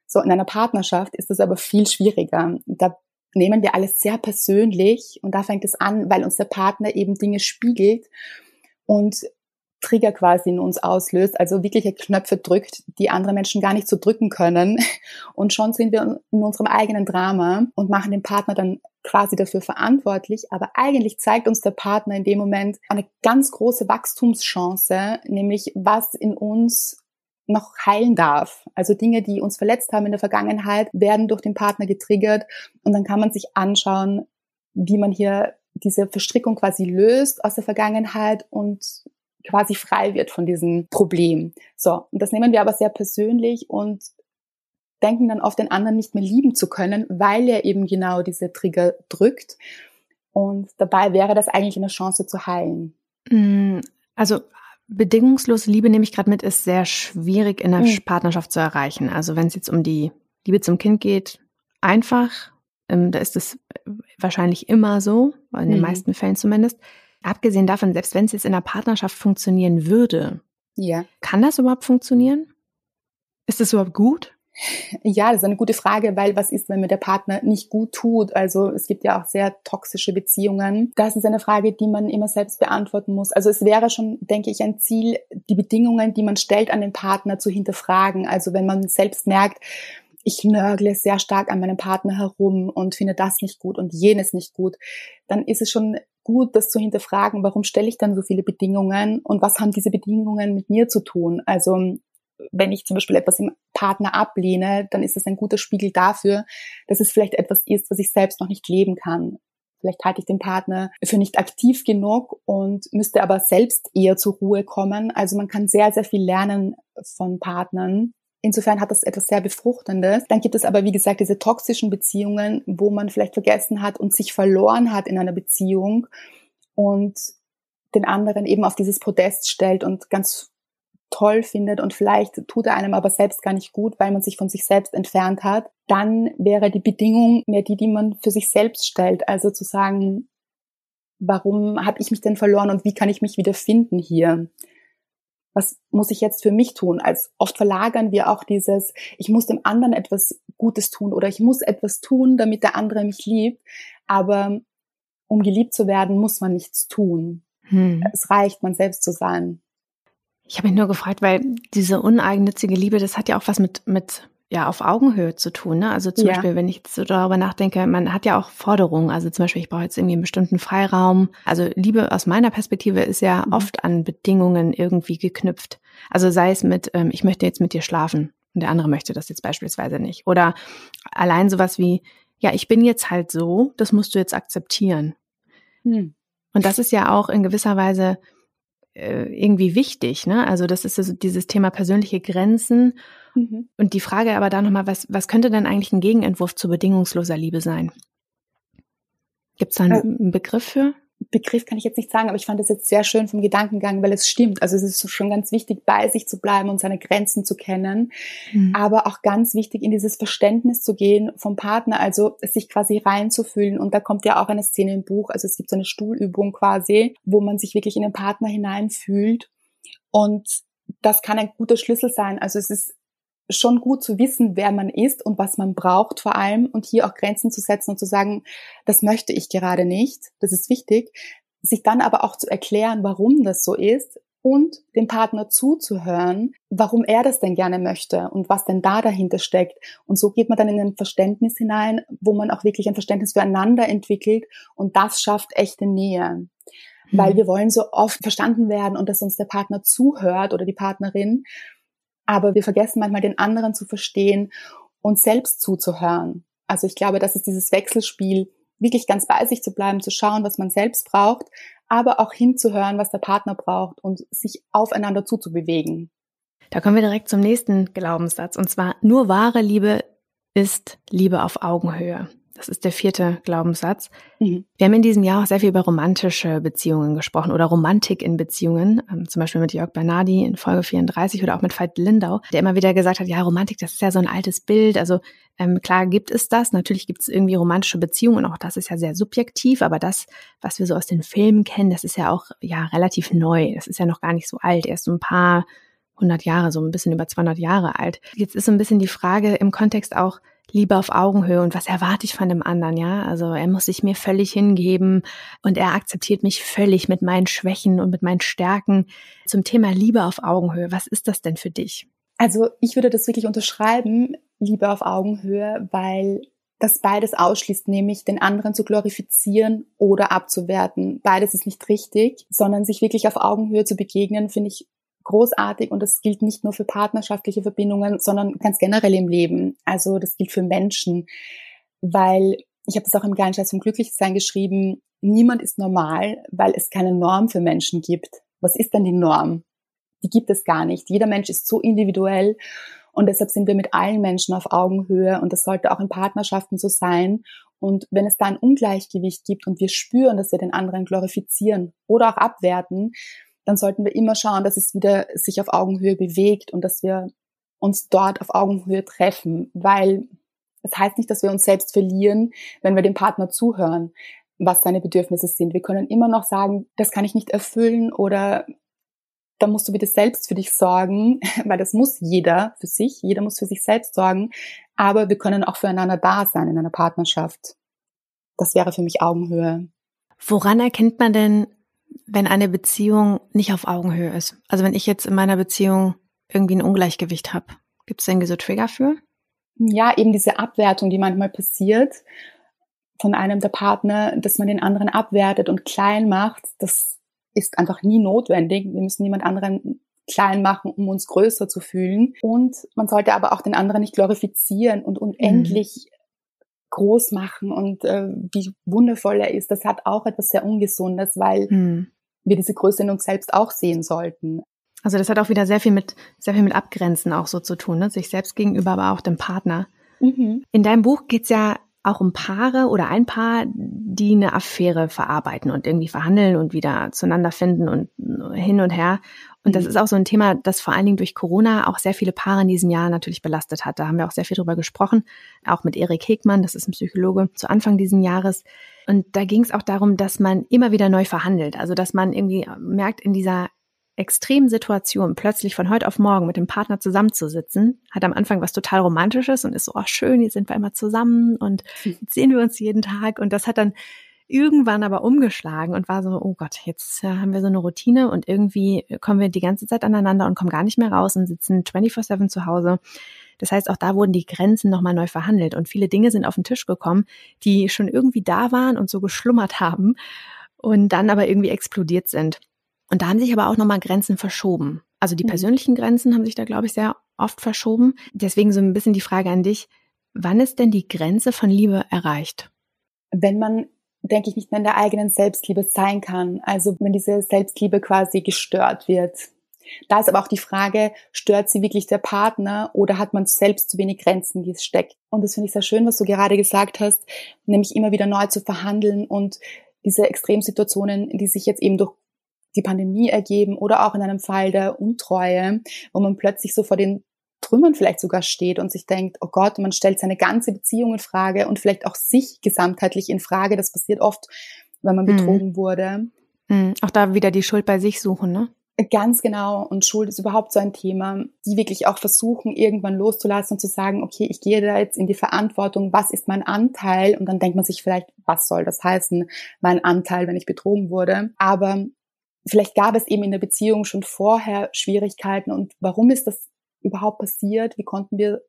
So, in einer Partnerschaft ist das aber viel schwieriger. Da nehmen wir alles sehr persönlich und da fängt es an, weil uns der Partner eben Dinge spiegelt und Trigger quasi in uns auslöst, also wirkliche Knöpfe drückt, die andere Menschen gar nicht so drücken können. Und schon sind wir in unserem eigenen Drama und machen den Partner dann quasi dafür verantwortlich. Aber eigentlich zeigt uns der Partner in dem Moment eine ganz große Wachstumschance, nämlich was in uns noch heilen darf. Also Dinge, die uns verletzt haben in der Vergangenheit, werden durch den Partner getriggert und dann kann man sich anschauen, wie man hier diese Verstrickung quasi löst aus der Vergangenheit und quasi frei wird von diesem Problem. So, und das nehmen wir aber sehr persönlich und denken dann oft den anderen nicht mehr lieben zu können, weil er eben genau diese Trigger drückt. Und dabei wäre das eigentlich eine Chance zu heilen. Mm, also bedingungslose Liebe nehme ich gerade mit, ist sehr schwierig in der mhm. Partnerschaft zu erreichen. Also wenn es jetzt um die Liebe zum Kind geht, einfach. Ähm, da ist es wahrscheinlich immer so, in den mhm. meisten Fällen zumindest. Abgesehen davon, selbst wenn es jetzt in der Partnerschaft funktionieren würde, ja. kann das überhaupt funktionieren? Ist das überhaupt gut? Ja, das ist eine gute Frage, weil was ist, wenn mir der Partner nicht gut tut? Also es gibt ja auch sehr toxische Beziehungen. Das ist eine Frage, die man immer selbst beantworten muss. Also es wäre schon, denke ich, ein Ziel, die Bedingungen, die man stellt an den Partner zu hinterfragen. Also wenn man selbst merkt, ich nörgle sehr stark an meinem Partner herum und finde das nicht gut und jenes nicht gut, dann ist es schon gut, das zu hinterfragen, warum stelle ich dann so viele Bedingungen und was haben diese Bedingungen mit mir zu tun? Also wenn ich zum Beispiel etwas im Partner ablehne, dann ist das ein guter Spiegel dafür, dass es vielleicht etwas ist, was ich selbst noch nicht leben kann. Vielleicht halte ich den Partner für nicht aktiv genug und müsste aber selbst eher zur Ruhe kommen. Also man kann sehr, sehr viel lernen von Partnern. Insofern hat das etwas sehr Befruchtendes. Dann gibt es aber, wie gesagt, diese toxischen Beziehungen, wo man vielleicht vergessen hat und sich verloren hat in einer Beziehung und den anderen eben auf dieses Podest stellt und ganz toll findet und vielleicht tut er einem aber selbst gar nicht gut, weil man sich von sich selbst entfernt hat, dann wäre die Bedingung mehr die, die man für sich selbst stellt. Also zu sagen, warum habe ich mich denn verloren und wie kann ich mich wieder finden hier? Was muss ich jetzt für mich tun? Als oft verlagern wir auch dieses, ich muss dem anderen etwas Gutes tun oder ich muss etwas tun, damit der andere mich liebt. Aber um geliebt zu werden, muss man nichts tun. Hm. Es reicht, man selbst zu sein. Ich habe mich nur gefragt, weil diese uneigennützige Liebe, das hat ja auch was mit, mit ja, auf Augenhöhe zu tun. Ne? Also zum ja. Beispiel, wenn ich so darüber nachdenke, man hat ja auch Forderungen. Also zum Beispiel, ich brauche jetzt irgendwie einen bestimmten Freiraum. Also Liebe aus meiner Perspektive ist ja mhm. oft an Bedingungen irgendwie geknüpft. Also sei es mit, ähm, ich möchte jetzt mit dir schlafen und der andere möchte das jetzt beispielsweise nicht. Oder allein sowas wie, ja, ich bin jetzt halt so, das musst du jetzt akzeptieren. Mhm. Und das ist ja auch in gewisser Weise irgendwie wichtig. Ne? Also das ist also dieses Thema persönliche Grenzen. Mhm. Und die Frage aber da nochmal, was, was könnte denn eigentlich ein Gegenentwurf zu bedingungsloser Liebe sein? Gibt es da einen, äh, einen Begriff für? Begriff kann ich jetzt nicht sagen, aber ich fand es jetzt sehr schön vom Gedankengang, weil es stimmt. Also es ist schon ganz wichtig, bei sich zu bleiben und seine Grenzen zu kennen, mhm. aber auch ganz wichtig, in dieses Verständnis zu gehen vom Partner, also sich quasi reinzufühlen. Und da kommt ja auch eine Szene im Buch, also es gibt so eine Stuhlübung quasi, wo man sich wirklich in den Partner hineinfühlt. Und das kann ein guter Schlüssel sein. Also es ist schon gut zu wissen, wer man ist und was man braucht vor allem und hier auch Grenzen zu setzen und zu sagen, das möchte ich gerade nicht, das ist wichtig, sich dann aber auch zu erklären, warum das so ist und dem Partner zuzuhören, warum er das denn gerne möchte und was denn da dahinter steckt. Und so geht man dann in ein Verständnis hinein, wo man auch wirklich ein Verständnis füreinander entwickelt und das schafft echte Nähe. Weil mhm. wir wollen so oft verstanden werden und dass uns der Partner zuhört oder die Partnerin aber wir vergessen manchmal den anderen zu verstehen und selbst zuzuhören. Also ich glaube, das ist dieses Wechselspiel, wirklich ganz bei sich zu bleiben, zu schauen, was man selbst braucht, aber auch hinzuhören, was der Partner braucht und sich aufeinander zuzubewegen. Da kommen wir direkt zum nächsten Glaubenssatz und zwar nur wahre Liebe ist Liebe auf Augenhöhe. Das ist der vierte Glaubenssatz. Mhm. Wir haben in diesem Jahr auch sehr viel über romantische Beziehungen gesprochen oder Romantik in Beziehungen. Ähm, zum Beispiel mit Jörg Bernardi in Folge 34 oder auch mit Veit Lindau, der immer wieder gesagt hat, ja, Romantik, das ist ja so ein altes Bild. Also ähm, klar gibt es das. Natürlich gibt es irgendwie romantische Beziehungen und auch das ist ja sehr subjektiv. Aber das, was wir so aus den Filmen kennen, das ist ja auch ja relativ neu. Das ist ja noch gar nicht so alt. Erst so ein paar 100 Jahre, so ein bisschen über 200 Jahre alt. Jetzt ist so ein bisschen die Frage im Kontext auch, Liebe auf Augenhöhe und was erwarte ich von dem anderen, ja? Also er muss sich mir völlig hingeben und er akzeptiert mich völlig mit meinen Schwächen und mit meinen Stärken. Zum Thema Liebe auf Augenhöhe, was ist das denn für dich? Also ich würde das wirklich unterschreiben, Liebe auf Augenhöhe, weil das beides ausschließt, nämlich den anderen zu glorifizieren oder abzuwerten. Beides ist nicht richtig, sondern sich wirklich auf Augenhöhe zu begegnen, finde ich großartig und das gilt nicht nur für partnerschaftliche Verbindungen, sondern ganz generell im Leben. Also das gilt für Menschen, weil ich habe das auch im Geilenscheiß zum Glücklichsein geschrieben, niemand ist normal, weil es keine Norm für Menschen gibt. Was ist denn die Norm? Die gibt es gar nicht. Jeder Mensch ist so individuell und deshalb sind wir mit allen Menschen auf Augenhöhe und das sollte auch in Partnerschaften so sein. Und wenn es da ein Ungleichgewicht gibt und wir spüren, dass wir den anderen glorifizieren oder auch abwerten, dann sollten wir immer schauen, dass es wieder sich auf Augenhöhe bewegt und dass wir uns dort auf Augenhöhe treffen, weil es heißt nicht, dass wir uns selbst verlieren, wenn wir dem Partner zuhören, was seine Bedürfnisse sind. Wir können immer noch sagen, das kann ich nicht erfüllen oder da musst du bitte selbst für dich sorgen, weil das muss jeder für sich, jeder muss für sich selbst sorgen, aber wir können auch füreinander da sein in einer Partnerschaft. Das wäre für mich Augenhöhe. Woran erkennt man denn, wenn eine Beziehung nicht auf Augenhöhe ist? Also wenn ich jetzt in meiner Beziehung irgendwie ein Ungleichgewicht habe, gibt es irgendwie so Trigger für? Ja, eben diese Abwertung, die manchmal passiert von einem der Partner, dass man den anderen abwertet und klein macht, das ist einfach nie notwendig. Wir müssen niemand anderen klein machen, um uns größer zu fühlen. Und man sollte aber auch den anderen nicht glorifizieren und unendlich mhm. Groß machen und äh, wie wundervoll er ist. Das hat auch etwas sehr Ungesundes, weil mhm. wir diese Größe in uns selbst auch sehen sollten. Also das hat auch wieder sehr viel mit sehr viel mit Abgrenzen auch so zu tun, ne? sich selbst gegenüber, aber auch dem Partner. Mhm. In deinem Buch geht's ja auch um Paare oder ein Paar, die eine Affäre verarbeiten und irgendwie verhandeln und wieder zueinander finden und hin und her. Und das mhm. ist auch so ein Thema, das vor allen Dingen durch Corona auch sehr viele Paare in diesem Jahr natürlich belastet hat. Da haben wir auch sehr viel drüber gesprochen, auch mit Erik Hegmann, das ist ein Psychologe, zu Anfang diesen Jahres. Und da ging es auch darum, dass man immer wieder neu verhandelt. Also dass man irgendwie merkt, in dieser extremen Situation plötzlich von heute auf morgen mit dem Partner zusammenzusitzen, hat am Anfang was total Romantisches und ist so, ach schön, jetzt sind wir immer zusammen und jetzt sehen wir uns jeden Tag. Und das hat dann irgendwann aber umgeschlagen und war so, oh Gott, jetzt haben wir so eine Routine und irgendwie kommen wir die ganze Zeit aneinander und kommen gar nicht mehr raus und sitzen 24-7 zu Hause. Das heißt, auch da wurden die Grenzen nochmal neu verhandelt und viele Dinge sind auf den Tisch gekommen, die schon irgendwie da waren und so geschlummert haben und dann aber irgendwie explodiert sind. Und da haben sich aber auch nochmal Grenzen verschoben. Also die mhm. persönlichen Grenzen haben sich da, glaube ich, sehr oft verschoben. Deswegen so ein bisschen die Frage an dich, wann ist denn die Grenze von Liebe erreicht? Wenn man, denke ich, nicht mehr in der eigenen Selbstliebe sein kann. Also wenn diese Selbstliebe quasi gestört wird. Da ist aber auch die Frage, stört sie wirklich der Partner oder hat man selbst zu wenig Grenzen gesteckt? Und das finde ich sehr schön, was du gerade gesagt hast, nämlich immer wieder neu zu verhandeln und diese Extremsituationen, die sich jetzt eben durch die Pandemie ergeben oder auch in einem Fall der Untreue, wo man plötzlich so vor den Trümmern vielleicht sogar steht und sich denkt, oh Gott, man stellt seine ganze Beziehung in Frage und vielleicht auch sich gesamtheitlich in Frage. Das passiert oft, wenn man hm. betrogen mhm. wurde. Mhm. Auch da wieder die Schuld bei sich suchen, ne? Ganz genau. Und Schuld ist überhaupt so ein Thema, die wirklich auch versuchen, irgendwann loszulassen und zu sagen, okay, ich gehe da jetzt in die Verantwortung, was ist mein Anteil? Und dann denkt man sich vielleicht, was soll das heißen, mein Anteil, wenn ich betrogen wurde? Aber vielleicht gab es eben in der Beziehung schon vorher Schwierigkeiten und warum ist das überhaupt passiert? Wie konnten wir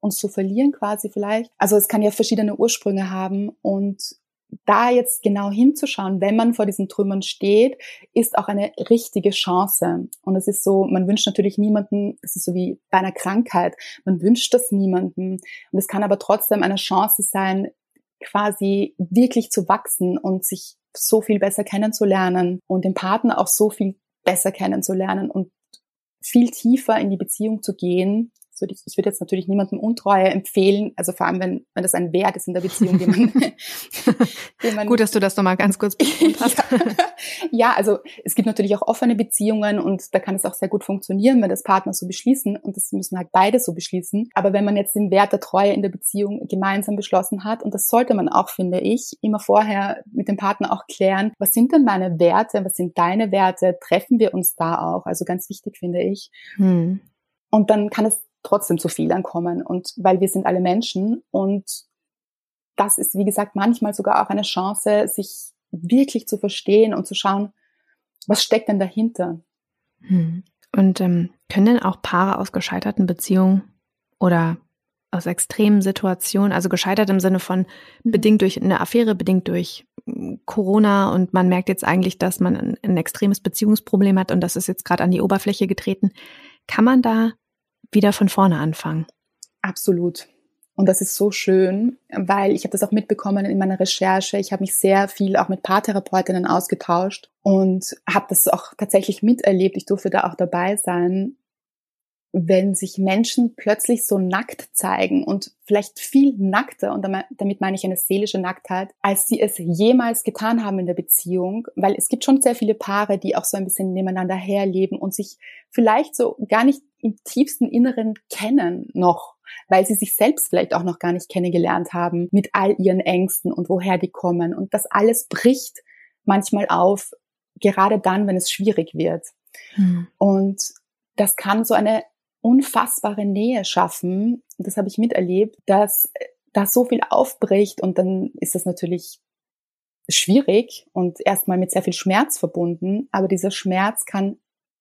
uns so verlieren quasi vielleicht? Also es kann ja verschiedene Ursprünge haben und da jetzt genau hinzuschauen, wenn man vor diesen Trümmern steht, ist auch eine richtige Chance. Und es ist so, man wünscht natürlich niemanden, es ist so wie bei einer Krankheit, man wünscht das niemanden. Und es kann aber trotzdem eine Chance sein, quasi wirklich zu wachsen und sich so viel besser kennenzulernen und den Partner auch so viel besser kennenzulernen und viel tiefer in die Beziehung zu gehen, würde ich, ich würde jetzt natürlich niemandem Untreue empfehlen, also vor allem, wenn, wenn das ein Wert ist in der Beziehung, den man, den man Gut, dass du das nochmal ganz kurz betont hast. ja, also es gibt natürlich auch offene Beziehungen und da kann es auch sehr gut funktionieren, wenn das Partner so beschließen und das müssen halt beide so beschließen. Aber wenn man jetzt den Wert der Treue in der Beziehung gemeinsam beschlossen hat, und das sollte man auch, finde ich, immer vorher mit dem Partner auch klären, was sind denn meine Werte, was sind deine Werte, treffen wir uns da auch? Also ganz wichtig, finde ich. Hm. Und dann kann es trotzdem zu viel ankommen. Und weil wir sind alle Menschen und das ist, wie gesagt, manchmal sogar auch eine Chance, sich wirklich zu verstehen und zu schauen, was steckt denn dahinter? Hm. Und ähm, können denn auch Paare aus gescheiterten Beziehungen oder aus extremen Situationen, also gescheitert im Sinne von mhm. bedingt durch eine Affäre, bedingt durch hm, Corona und man merkt jetzt eigentlich, dass man ein, ein extremes Beziehungsproblem hat und das ist jetzt gerade an die Oberfläche getreten. Kann man da wieder von vorne anfangen. Absolut. Und das ist so schön, weil ich habe das auch mitbekommen in meiner Recherche. Ich habe mich sehr viel auch mit Paartherapeutinnen ausgetauscht und habe das auch tatsächlich miterlebt. Ich durfte da auch dabei sein, wenn sich Menschen plötzlich so nackt zeigen und vielleicht viel nackter, und damit meine ich eine seelische Nacktheit, als sie es jemals getan haben in der Beziehung, weil es gibt schon sehr viele Paare, die auch so ein bisschen nebeneinander herleben und sich vielleicht so gar nicht im tiefsten Inneren kennen noch, weil sie sich selbst vielleicht auch noch gar nicht kennengelernt haben mit all ihren Ängsten und woher die kommen. Und das alles bricht manchmal auf, gerade dann, wenn es schwierig wird. Hm. Und das kann so eine unfassbare Nähe schaffen. Das habe ich miterlebt, dass da so viel aufbricht und dann ist das natürlich schwierig und erstmal mit sehr viel Schmerz verbunden. Aber dieser Schmerz kann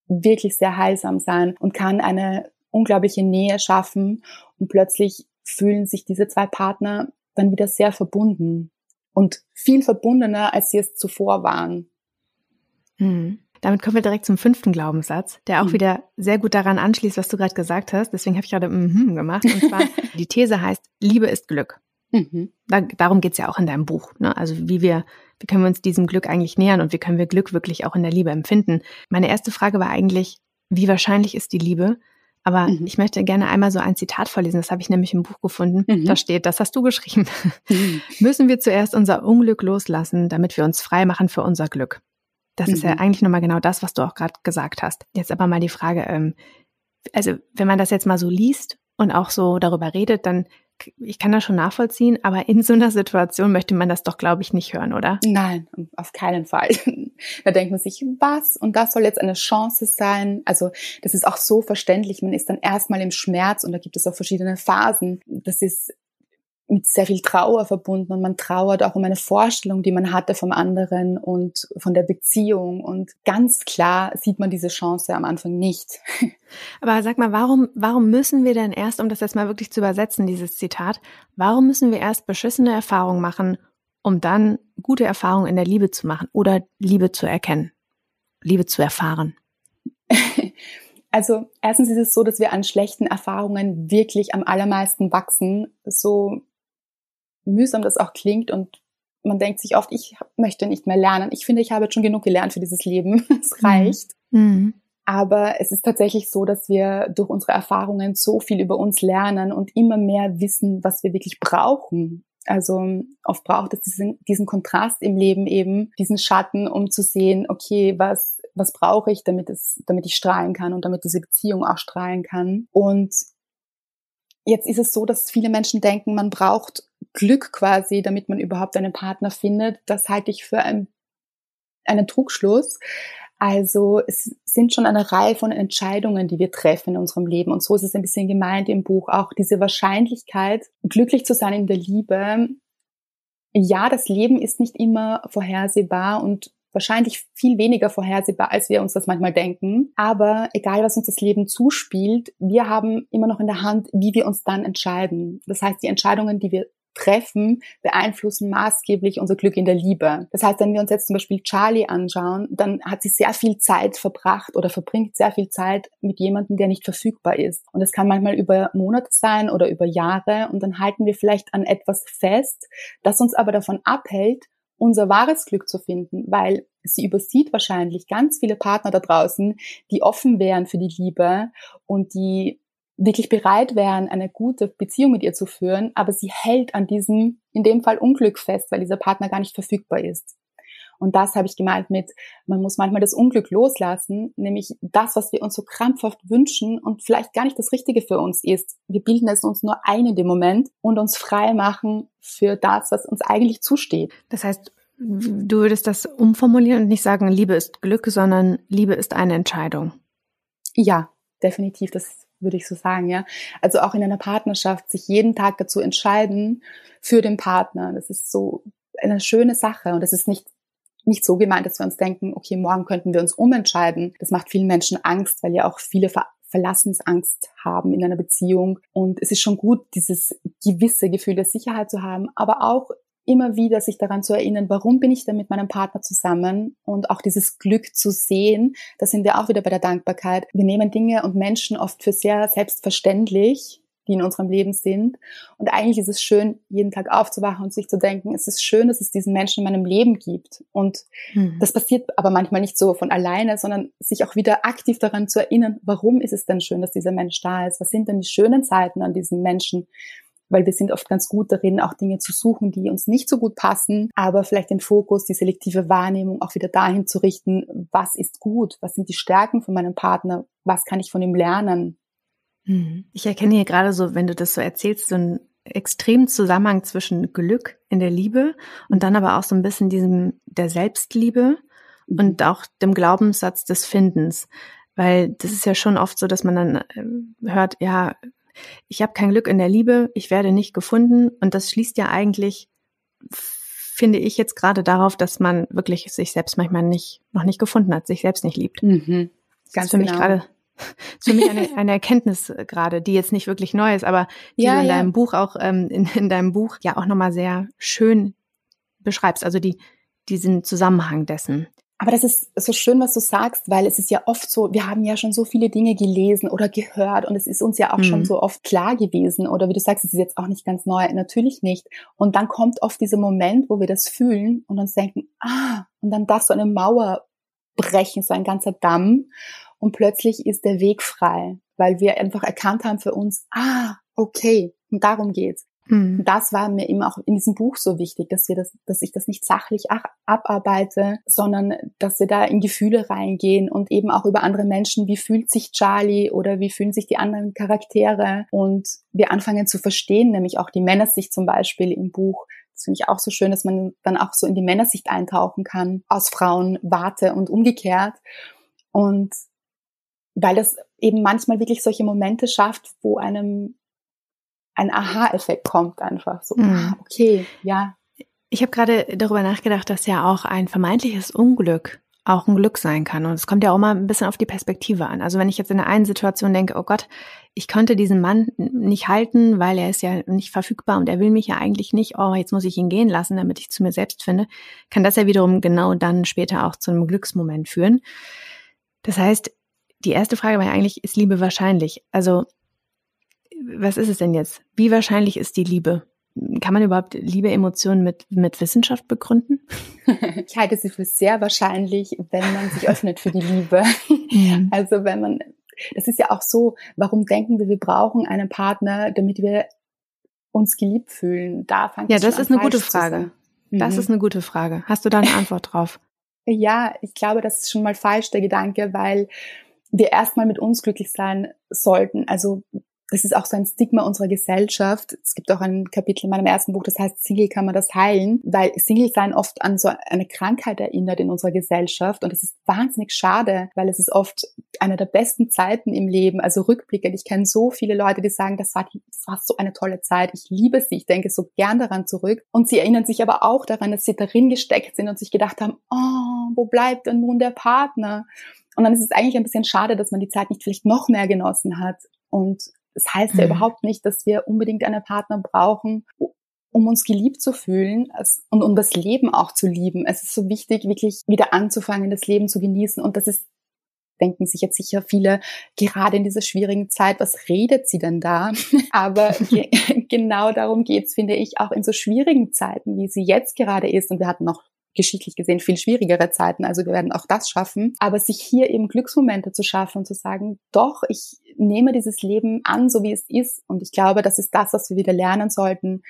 wirklich sehr heilsam sein und kann eine unglaubliche Nähe schaffen und plötzlich fühlen sich diese zwei Partner dann wieder sehr verbunden und viel verbundener, als sie es zuvor waren. Hm. Damit kommen wir direkt zum fünften Glaubenssatz, der auch mhm. wieder sehr gut daran anschließt, was du gerade gesagt hast. Deswegen habe ich gerade mhm gemacht. Und zwar, die These heißt, Liebe ist Glück. Mhm. Da, darum geht's ja auch in deinem Buch. Ne? Also wie wir, wie können wir uns diesem Glück eigentlich nähern und wie können wir Glück wirklich auch in der Liebe empfinden. Meine erste Frage war eigentlich, wie wahrscheinlich ist die Liebe? Aber mhm. ich möchte gerne einmal so ein Zitat vorlesen, das habe ich nämlich im Buch gefunden. Mhm. Da steht, das hast du geschrieben. Mhm. Müssen wir zuerst unser Unglück loslassen, damit wir uns frei machen für unser Glück. Das mhm. ist ja mhm. eigentlich nochmal genau das, was du auch gerade gesagt hast. Jetzt aber mal die Frage, ähm, also wenn man das jetzt mal so liest und auch so darüber redet, dann ich kann das schon nachvollziehen, aber in so einer Situation möchte man das doch, glaube ich, nicht hören, oder? Nein, auf keinen Fall. Da denkt man sich, was? Und das soll jetzt eine Chance sein. Also das ist auch so verständlich. Man ist dann erstmal im Schmerz und da gibt es auch verschiedene Phasen. Das ist mit sehr viel Trauer verbunden und man trauert auch um eine Vorstellung, die man hatte vom anderen und von der Beziehung und ganz klar sieht man diese Chance am Anfang nicht. Aber sag mal, warum, warum müssen wir denn erst, um das jetzt mal wirklich zu übersetzen, dieses Zitat, warum müssen wir erst beschissene Erfahrungen machen, um dann gute Erfahrungen in der Liebe zu machen oder Liebe zu erkennen, Liebe zu erfahren? Also erstens ist es so, dass wir an schlechten Erfahrungen wirklich am allermeisten wachsen. So mühsam das auch klingt und man denkt sich oft, ich möchte nicht mehr lernen. Ich finde, ich habe jetzt schon genug gelernt für dieses Leben. es mhm. reicht. Mhm. Aber es ist tatsächlich so, dass wir durch unsere Erfahrungen so viel über uns lernen und immer mehr wissen, was wir wirklich brauchen. Also oft braucht es diesen, diesen Kontrast im Leben eben, diesen Schatten, um zu sehen, okay, was, was brauche ich, damit es, damit ich strahlen kann und damit diese Beziehung auch strahlen kann. Und jetzt ist es so, dass viele Menschen denken, man braucht Glück quasi, damit man überhaupt einen Partner findet, das halte ich für ein, einen Trugschluss. Also es sind schon eine Reihe von Entscheidungen, die wir treffen in unserem Leben. Und so ist es ein bisschen gemeint im Buch auch diese Wahrscheinlichkeit, glücklich zu sein in der Liebe. Ja, das Leben ist nicht immer vorhersehbar und wahrscheinlich viel weniger vorhersehbar, als wir uns das manchmal denken. Aber egal, was uns das Leben zuspielt, wir haben immer noch in der Hand, wie wir uns dann entscheiden. Das heißt, die Entscheidungen, die wir treffen, beeinflussen maßgeblich unser Glück in der Liebe. Das heißt, wenn wir uns jetzt zum Beispiel Charlie anschauen, dann hat sie sehr viel Zeit verbracht oder verbringt sehr viel Zeit mit jemandem, der nicht verfügbar ist. Und das kann manchmal über Monate sein oder über Jahre. Und dann halten wir vielleicht an etwas fest, das uns aber davon abhält, unser wahres Glück zu finden, weil sie übersieht wahrscheinlich ganz viele Partner da draußen, die offen wären für die Liebe und die wirklich bereit wären, eine gute Beziehung mit ihr zu führen, aber sie hält an diesem, in dem Fall Unglück fest, weil dieser Partner gar nicht verfügbar ist. Und das habe ich gemeint mit, man muss manchmal das Unglück loslassen, nämlich das, was wir uns so krampfhaft wünschen und vielleicht gar nicht das Richtige für uns ist. Wir bilden es uns nur ein in dem Moment und uns frei machen für das, was uns eigentlich zusteht. Das heißt, du würdest das umformulieren und nicht sagen, Liebe ist Glück, sondern Liebe ist eine Entscheidung. Ja, definitiv. Das würde ich so sagen, ja. Also auch in einer Partnerschaft sich jeden Tag dazu entscheiden für den Partner. Das ist so eine schöne Sache und es ist nicht nicht so gemeint, dass wir uns denken, okay, morgen könnten wir uns umentscheiden. Das macht vielen Menschen Angst, weil ja auch viele Ver Verlassensangst haben in einer Beziehung. Und es ist schon gut, dieses gewisse Gefühl der Sicherheit zu haben, aber auch immer wieder sich daran zu erinnern, warum bin ich denn mit meinem Partner zusammen und auch dieses Glück zu sehen, da sind wir auch wieder bei der Dankbarkeit. Wir nehmen Dinge und Menschen oft für sehr selbstverständlich, die in unserem Leben sind. Und eigentlich ist es schön, jeden Tag aufzuwachen und sich zu denken, es ist schön, dass es diesen Menschen in meinem Leben gibt. Und mhm. das passiert aber manchmal nicht so von alleine, sondern sich auch wieder aktiv daran zu erinnern, warum ist es denn schön, dass dieser Mensch da ist? Was sind denn die schönen Zeiten an diesen Menschen? Weil wir sind oft ganz gut darin, auch Dinge zu suchen, die uns nicht so gut passen, aber vielleicht den Fokus, die selektive Wahrnehmung auch wieder dahin zu richten, was ist gut, was sind die Stärken von meinem Partner, was kann ich von ihm lernen. Hm. Ich erkenne hier gerade so, wenn du das so erzählst, so einen extremen Zusammenhang zwischen Glück in der Liebe und dann aber auch so ein bisschen diesem der Selbstliebe mhm. und auch dem Glaubenssatz des Findens. Weil das ist ja schon oft so, dass man dann äh, hört, ja, ich habe kein Glück in der Liebe, ich werde nicht gefunden. Und das schließt ja eigentlich, finde ich jetzt gerade darauf, dass man wirklich sich selbst manchmal nicht, noch nicht gefunden hat, sich selbst nicht liebt. Mhm. Ganz das ist für genau. mich gerade für mich eine, eine Erkenntnis gerade, die jetzt nicht wirklich neu ist, aber die ja, du in ja. deinem Buch auch, ähm, in, in deinem Buch ja auch nochmal sehr schön beschreibst, also die, diesen Zusammenhang dessen. Aber das ist so schön, was du sagst, weil es ist ja oft so, wir haben ja schon so viele Dinge gelesen oder gehört und es ist uns ja auch mhm. schon so oft klar gewesen oder wie du sagst, es ist jetzt auch nicht ganz neu, natürlich nicht. Und dann kommt oft dieser Moment, wo wir das fühlen und uns denken, ah, und dann darf so eine Mauer brechen, so ein ganzer Damm und plötzlich ist der Weg frei, weil wir einfach erkannt haben für uns, ah, okay, und darum geht's. Mhm. Das war mir eben auch in diesem Buch so wichtig, dass wir das, dass ich das nicht sachlich abarbeite, sondern dass wir da in Gefühle reingehen und eben auch über andere Menschen, wie fühlt sich Charlie oder wie fühlen sich die anderen Charaktere und wir anfangen zu verstehen, nämlich auch die Männersicht zum Beispiel im Buch. Das finde ich auch so schön, dass man dann auch so in die Männersicht eintauchen kann, aus Frauen warte und umgekehrt. Und weil das eben manchmal wirklich solche Momente schafft, wo einem ein Aha-Effekt kommt einfach so. Mhm. Ah, okay, ja. Ich habe gerade darüber nachgedacht, dass ja auch ein vermeintliches Unglück auch ein Glück sein kann. Und es kommt ja auch mal ein bisschen auf die Perspektive an. Also wenn ich jetzt in der einen Situation denke, oh Gott, ich könnte diesen Mann nicht halten, weil er ist ja nicht verfügbar und er will mich ja eigentlich nicht, oh, jetzt muss ich ihn gehen lassen, damit ich zu mir selbst finde, kann das ja wiederum genau dann später auch zu einem Glücksmoment führen. Das heißt, die erste Frage war ja eigentlich, ist Liebe wahrscheinlich? Also was ist es denn jetzt? Wie wahrscheinlich ist die Liebe? Kann man überhaupt Liebe, Emotionen mit, mit Wissenschaft begründen? Ich halte sie für sehr wahrscheinlich, wenn man sich öffnet für die Liebe. Mhm. Also wenn man, das ist ja auch so, warum denken wir, wir brauchen einen Partner, damit wir uns geliebt fühlen? Da fängt Ja, das ist eine gute Frage. Das mhm. ist eine gute Frage. Hast du da eine Antwort drauf? Ja, ich glaube, das ist schon mal falsch, der Gedanke, weil wir erstmal mit uns glücklich sein sollten. Also das ist auch so ein Stigma unserer Gesellschaft. Es gibt auch ein Kapitel in meinem ersten Buch, das heißt, Single kann man das heilen, weil Single sein oft an so eine Krankheit erinnert in unserer Gesellschaft. Und das ist wahnsinnig schade, weil es ist oft eine der besten Zeiten im Leben, also rückblickend. Ich kenne so viele Leute, die sagen, das war, das war so eine tolle Zeit. Ich liebe sie. Ich denke so gern daran zurück. Und sie erinnern sich aber auch daran, dass sie darin gesteckt sind und sich gedacht haben, oh, wo bleibt denn nun der Partner? Und dann ist es eigentlich ein bisschen schade, dass man die Zeit nicht vielleicht noch mehr genossen hat. Und das heißt ja mhm. überhaupt nicht, dass wir unbedingt einen Partner brauchen, um uns geliebt zu fühlen und um das Leben auch zu lieben. Es ist so wichtig, wirklich wieder anzufangen, das Leben zu genießen. Und das ist, denken sich jetzt sicher viele, gerade in dieser schwierigen Zeit, was redet sie denn da? Aber ge genau darum geht's, finde ich, auch in so schwierigen Zeiten, wie sie jetzt gerade ist. Und wir hatten noch geschichtlich gesehen viel schwierigere Zeiten. Also wir werden auch das schaffen. Aber sich hier eben Glücksmomente zu schaffen und zu sagen, doch, ich nehme dieses Leben an, so wie es ist. Und ich glaube, das ist das, was wir wieder lernen sollten,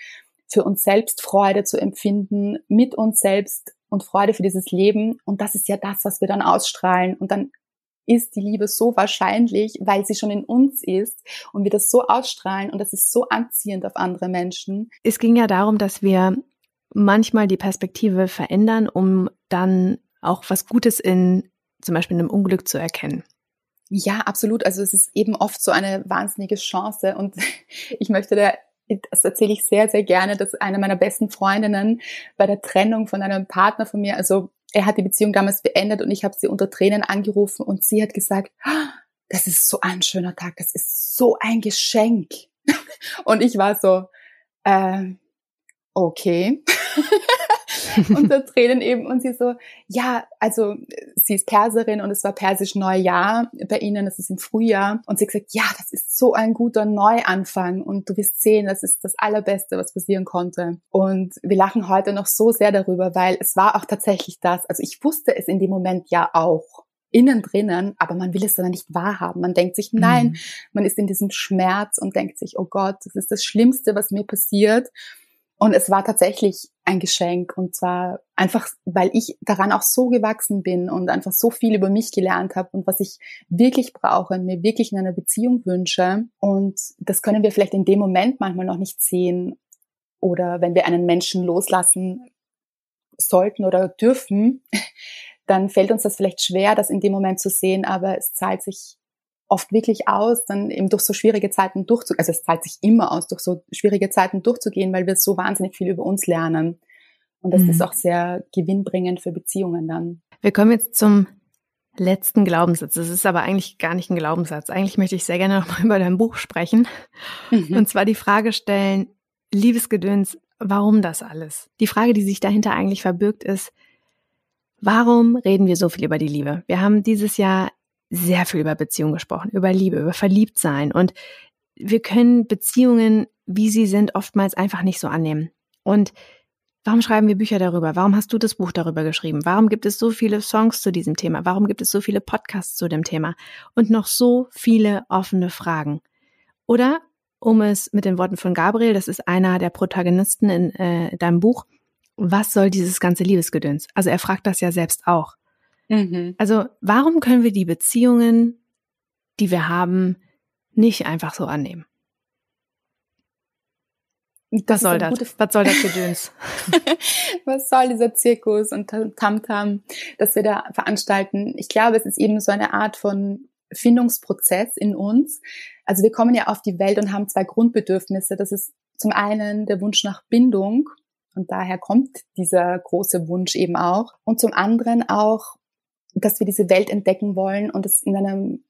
für uns selbst Freude zu empfinden, mit uns selbst und Freude für dieses Leben. Und das ist ja das, was wir dann ausstrahlen. Und dann ist die Liebe so wahrscheinlich, weil sie schon in uns ist und wir das so ausstrahlen und das ist so anziehend auf andere Menschen. Es ging ja darum, dass wir manchmal die Perspektive verändern, um dann auch was Gutes in zum Beispiel in einem Unglück zu erkennen. Ja, absolut. Also es ist eben oft so eine wahnsinnige Chance und ich möchte da das erzähle ich sehr, sehr gerne, dass eine meiner besten Freundinnen bei der Trennung von einem Partner von mir, also er hat die Beziehung damals beendet und ich habe sie unter Tränen angerufen und sie hat gesagt, ah, das ist so ein schöner Tag, das ist so ein Geschenk. Und ich war so, äh, okay. unter Tränen eben. Und sie so, ja, also sie ist Perserin und es war persisch Neujahr bei ihnen, es ist im Frühjahr. Und sie gesagt, ja, das ist so ein guter Neuanfang und du wirst sehen, das ist das Allerbeste, was passieren konnte. Und wir lachen heute noch so sehr darüber, weil es war auch tatsächlich das. Also ich wusste es in dem Moment ja auch innen drinnen, aber man will es dann nicht wahrhaben. Man denkt sich, nein, mhm. man ist in diesem Schmerz und denkt sich, oh Gott, das ist das Schlimmste, was mir passiert. Und es war tatsächlich ein Geschenk und zwar einfach, weil ich daran auch so gewachsen bin und einfach so viel über mich gelernt habe und was ich wirklich brauche und mir wirklich in einer Beziehung wünsche. Und das können wir vielleicht in dem Moment manchmal noch nicht sehen oder wenn wir einen Menschen loslassen sollten oder dürfen, dann fällt uns das vielleicht schwer, das in dem Moment zu sehen, aber es zahlt sich oft wirklich aus, dann eben durch so schwierige Zeiten durchzugehen. Also es zahlt sich immer aus, durch so schwierige Zeiten durchzugehen, weil wir so wahnsinnig viel über uns lernen. Und das mhm. ist auch sehr gewinnbringend für Beziehungen dann. Wir kommen jetzt zum letzten Glaubenssatz. Das ist aber eigentlich gar nicht ein Glaubenssatz. Eigentlich möchte ich sehr gerne nochmal über dein Buch sprechen. Mhm. Und zwar die Frage stellen, Liebesgedöns, warum das alles? Die Frage, die sich dahinter eigentlich verbirgt, ist, Warum reden wir so viel über die Liebe? Wir haben dieses Jahr sehr viel über Beziehungen gesprochen, über Liebe, über Verliebtsein und wir können Beziehungen, wie sie sind, oftmals einfach nicht so annehmen. Und warum schreiben wir Bücher darüber? Warum hast du das Buch darüber geschrieben? Warum gibt es so viele Songs zu diesem Thema? Warum gibt es so viele Podcasts zu dem Thema? Und noch so viele offene Fragen. Oder, um es mit den Worten von Gabriel, das ist einer der Protagonisten in äh, deinem Buch, was soll dieses ganze Liebesgedöns? Also er fragt das ja selbst auch. Mhm. Also warum können wir die Beziehungen, die wir haben, nicht einfach so annehmen? Das Was soll das? Was soll das Gedöns? Was soll dieser Zirkus und Tamtam, das wir da veranstalten? Ich glaube, es ist eben so eine Art von Findungsprozess in uns. Also wir kommen ja auf die Welt und haben zwei Grundbedürfnisse. Das ist zum einen der Wunsch nach Bindung und daher kommt dieser große Wunsch eben auch. Und zum anderen auch, dass wir diese Welt entdecken wollen und es in einem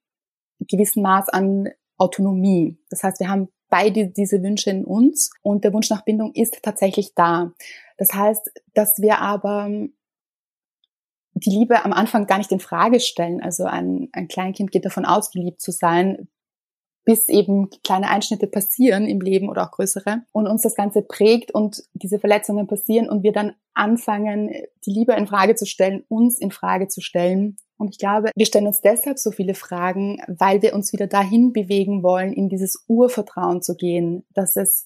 gewissen Maß an Autonomie. Das heißt, wir haben beide diese Wünsche in uns und der Wunsch nach Bindung ist tatsächlich da. Das heißt, dass wir aber die Liebe am Anfang gar nicht in Frage stellen. Also ein, ein Kleinkind geht davon aus, geliebt zu sein, bis eben kleine Einschnitte passieren im Leben oder auch größere und uns das Ganze prägt und diese Verletzungen passieren und wir dann anfangen, die Liebe in Frage zu stellen, uns in Frage zu stellen. Und ich glaube, wir stellen uns deshalb so viele Fragen, weil wir uns wieder dahin bewegen wollen, in dieses Urvertrauen zu gehen, dass es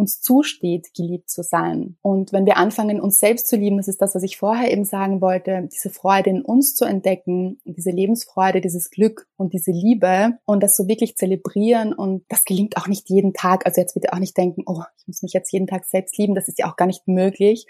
uns zusteht, geliebt zu sein. Und wenn wir anfangen, uns selbst zu lieben, das ist das, was ich vorher eben sagen wollte, diese Freude in uns zu entdecken, diese Lebensfreude, dieses Glück und diese Liebe und das so wirklich zelebrieren und das gelingt auch nicht jeden Tag. Also jetzt bitte auch nicht denken, oh, ich muss mich jetzt jeden Tag selbst lieben, das ist ja auch gar nicht möglich.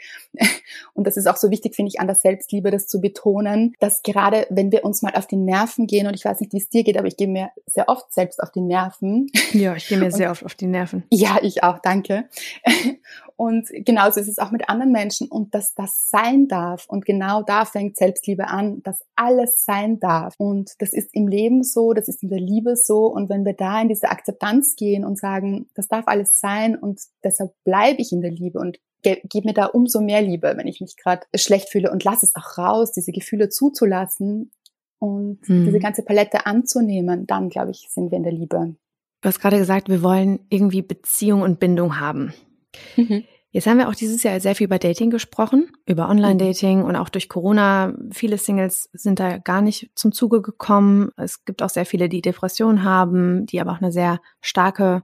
Und das ist auch so wichtig, finde ich, an der Selbstliebe, das zu betonen, dass gerade wenn wir uns mal auf die Nerven gehen, und ich weiß nicht, wie es dir geht, aber ich gehe mir sehr oft selbst auf die Nerven. Ja, ich gehe mir und, sehr oft auf die Nerven. Ja, ich auch, danke. Und genauso ist es auch mit anderen Menschen und dass das sein darf. Und genau da fängt Selbstliebe an, dass alles sein darf. Und das ist im Leben so, das ist in der Liebe so. Und wenn wir da in diese Akzeptanz gehen und sagen, das darf alles sein und deshalb bleibe ich in der Liebe und gebe mir da umso mehr Liebe, wenn ich mich gerade schlecht fühle und lass es auch raus, diese Gefühle zuzulassen und hm. diese ganze Palette anzunehmen, dann glaube ich, sind wir in der Liebe. Du hast gerade gesagt, wir wollen irgendwie Beziehung und Bindung haben. Mhm. Jetzt haben wir auch dieses Jahr sehr viel über Dating gesprochen, über Online-Dating und auch durch Corona. Viele Singles sind da gar nicht zum Zuge gekommen. Es gibt auch sehr viele, die Depressionen haben, die aber auch eine sehr starke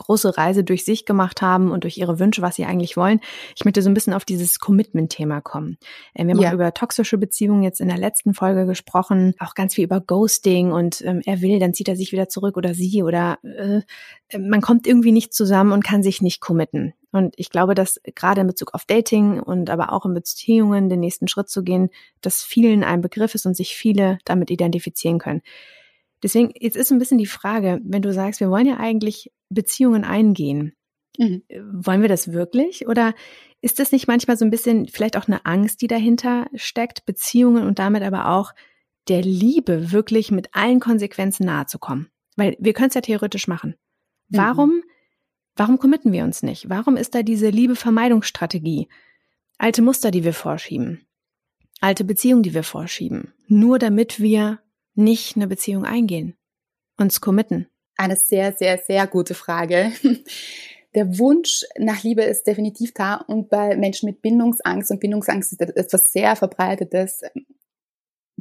große Reise durch sich gemacht haben und durch ihre Wünsche, was sie eigentlich wollen. Ich möchte so ein bisschen auf dieses Commitment-Thema kommen. Äh, wir haben ja. auch über toxische Beziehungen jetzt in der letzten Folge gesprochen, auch ganz viel über Ghosting und ähm, er will, dann zieht er sich wieder zurück oder sie oder äh, man kommt irgendwie nicht zusammen und kann sich nicht committen. Und ich glaube, dass gerade in Bezug auf Dating und aber auch in Beziehungen den nächsten Schritt zu gehen, dass vielen ein Begriff ist und sich viele damit identifizieren können. Deswegen, jetzt ist ein bisschen die Frage, wenn du sagst, wir wollen ja eigentlich Beziehungen eingehen, mhm. Äh, wollen wir das wirklich? Oder ist das nicht manchmal so ein bisschen vielleicht auch eine Angst, die dahinter steckt, Beziehungen und damit aber auch der Liebe wirklich mit allen Konsequenzen nahe zu kommen? Weil wir können es ja theoretisch machen. Mhm. Warum, warum committen wir uns nicht? Warum ist da diese Liebevermeidungsstrategie? alte Muster, die wir vorschieben, alte Beziehungen, die wir vorschieben, nur damit wir nicht eine Beziehung eingehen, uns committen? Eine sehr, sehr, sehr gute Frage. Der Wunsch nach Liebe ist definitiv da und bei Menschen mit Bindungsangst und Bindungsangst ist etwas sehr verbreitetes.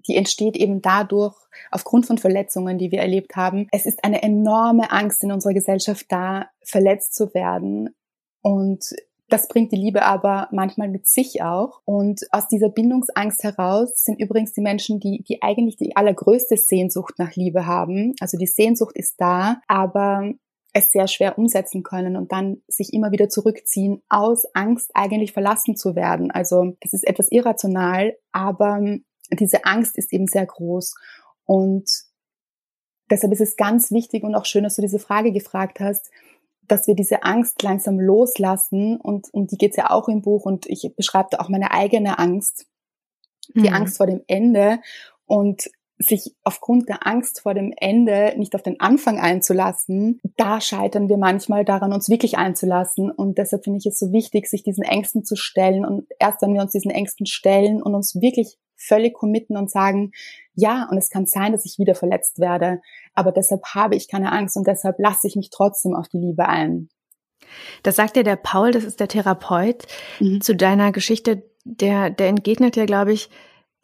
Die entsteht eben dadurch, aufgrund von Verletzungen, die wir erlebt haben. Es ist eine enorme Angst in unserer Gesellschaft da, verletzt zu werden. Und das bringt die Liebe aber manchmal mit sich auch. Und aus dieser Bindungsangst heraus sind übrigens die Menschen, die, die eigentlich die allergrößte Sehnsucht nach Liebe haben. Also die Sehnsucht ist da, aber es sehr schwer umsetzen können und dann sich immer wieder zurückziehen aus Angst eigentlich verlassen zu werden. Also das ist etwas irrational, aber diese Angst ist eben sehr groß und deshalb ist es ganz wichtig und auch schön, dass du diese Frage gefragt hast, dass wir diese Angst langsam loslassen und um die geht's ja auch im Buch und ich beschreibe da auch meine eigene Angst, die mhm. Angst vor dem Ende und sich aufgrund der Angst vor dem Ende nicht auf den Anfang einzulassen, da scheitern wir manchmal daran, uns wirklich einzulassen. Und deshalb finde ich es so wichtig, sich diesen Ängsten zu stellen. Und erst wenn wir uns diesen Ängsten stellen und uns wirklich völlig committen und sagen, ja, und es kann sein, dass ich wieder verletzt werde, aber deshalb habe ich keine Angst und deshalb lasse ich mich trotzdem auf die Liebe ein. Das sagt ja der Paul, das ist der Therapeut, mhm. zu deiner Geschichte, der, der entgegnet ja, glaube ich,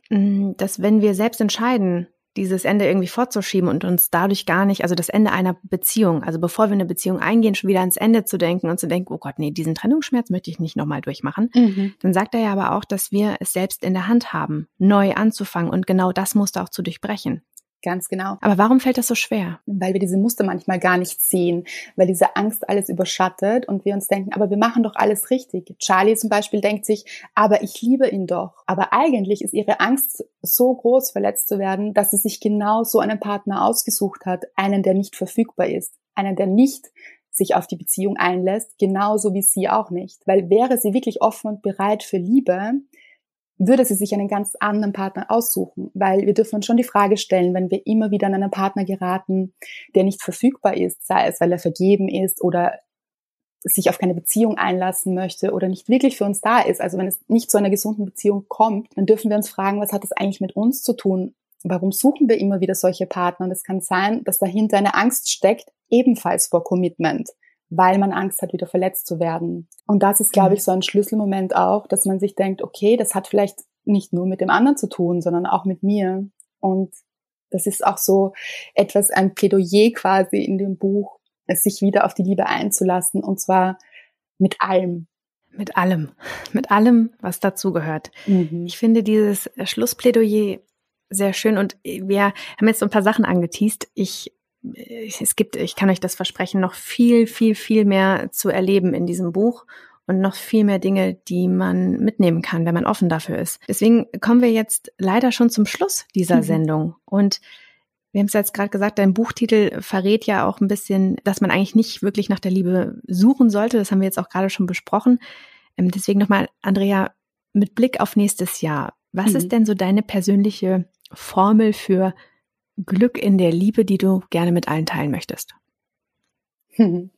mm, dass wenn wir selbst entscheiden, dieses Ende irgendwie vorzuschieben und uns dadurch gar nicht, also das Ende einer Beziehung, also bevor wir eine Beziehung eingehen, schon wieder ans Ende zu denken und zu denken, oh Gott, nee, diesen Trennungsschmerz möchte ich nicht nochmal durchmachen. Mhm. Dann sagt er ja aber auch, dass wir es selbst in der Hand haben, neu anzufangen und genau das musste auch zu durchbrechen. Ganz genau. Aber warum fällt das so schwer? Weil wir diese Muster manchmal gar nicht sehen, weil diese Angst alles überschattet und wir uns denken, aber wir machen doch alles richtig. Charlie zum Beispiel denkt sich, aber ich liebe ihn doch. Aber eigentlich ist ihre Angst so groß, verletzt zu werden, dass sie sich genau so einen Partner ausgesucht hat, einen, der nicht verfügbar ist, einen, der nicht sich auf die Beziehung einlässt, genauso wie sie auch nicht. Weil wäre sie wirklich offen und bereit für Liebe, würde sie sich einen ganz anderen Partner aussuchen, weil wir dürfen uns schon die Frage stellen, wenn wir immer wieder an einen Partner geraten, der nicht verfügbar ist, sei es, weil er vergeben ist oder sich auf keine Beziehung einlassen möchte oder nicht wirklich für uns da ist, also wenn es nicht zu einer gesunden Beziehung kommt, dann dürfen wir uns fragen, was hat das eigentlich mit uns zu tun? Warum suchen wir immer wieder solche Partner? Und es kann sein, dass dahinter eine Angst steckt, ebenfalls vor Commitment weil man Angst hat, wieder verletzt zu werden. Und das ist, glaube ich, so ein Schlüsselmoment auch, dass man sich denkt, okay, das hat vielleicht nicht nur mit dem anderen zu tun, sondern auch mit mir. Und das ist auch so etwas, ein Plädoyer quasi in dem Buch, es sich wieder auf die Liebe einzulassen und zwar mit allem. Mit allem, mit allem, was dazugehört. Mhm. Ich finde dieses Schlussplädoyer sehr schön und wir haben jetzt so ein paar Sachen angeteased. Ich es gibt, ich kann euch das versprechen, noch viel, viel, viel mehr zu erleben in diesem Buch und noch viel mehr Dinge, die man mitnehmen kann, wenn man offen dafür ist. Deswegen kommen wir jetzt leider schon zum Schluss dieser mhm. Sendung. Und wir haben es jetzt gerade gesagt, dein Buchtitel verrät ja auch ein bisschen, dass man eigentlich nicht wirklich nach der Liebe suchen sollte. Das haben wir jetzt auch gerade schon besprochen. Ähm, deswegen nochmal, Andrea, mit Blick auf nächstes Jahr, was mhm. ist denn so deine persönliche Formel für Glück in der Liebe, die du gerne mit allen teilen möchtest?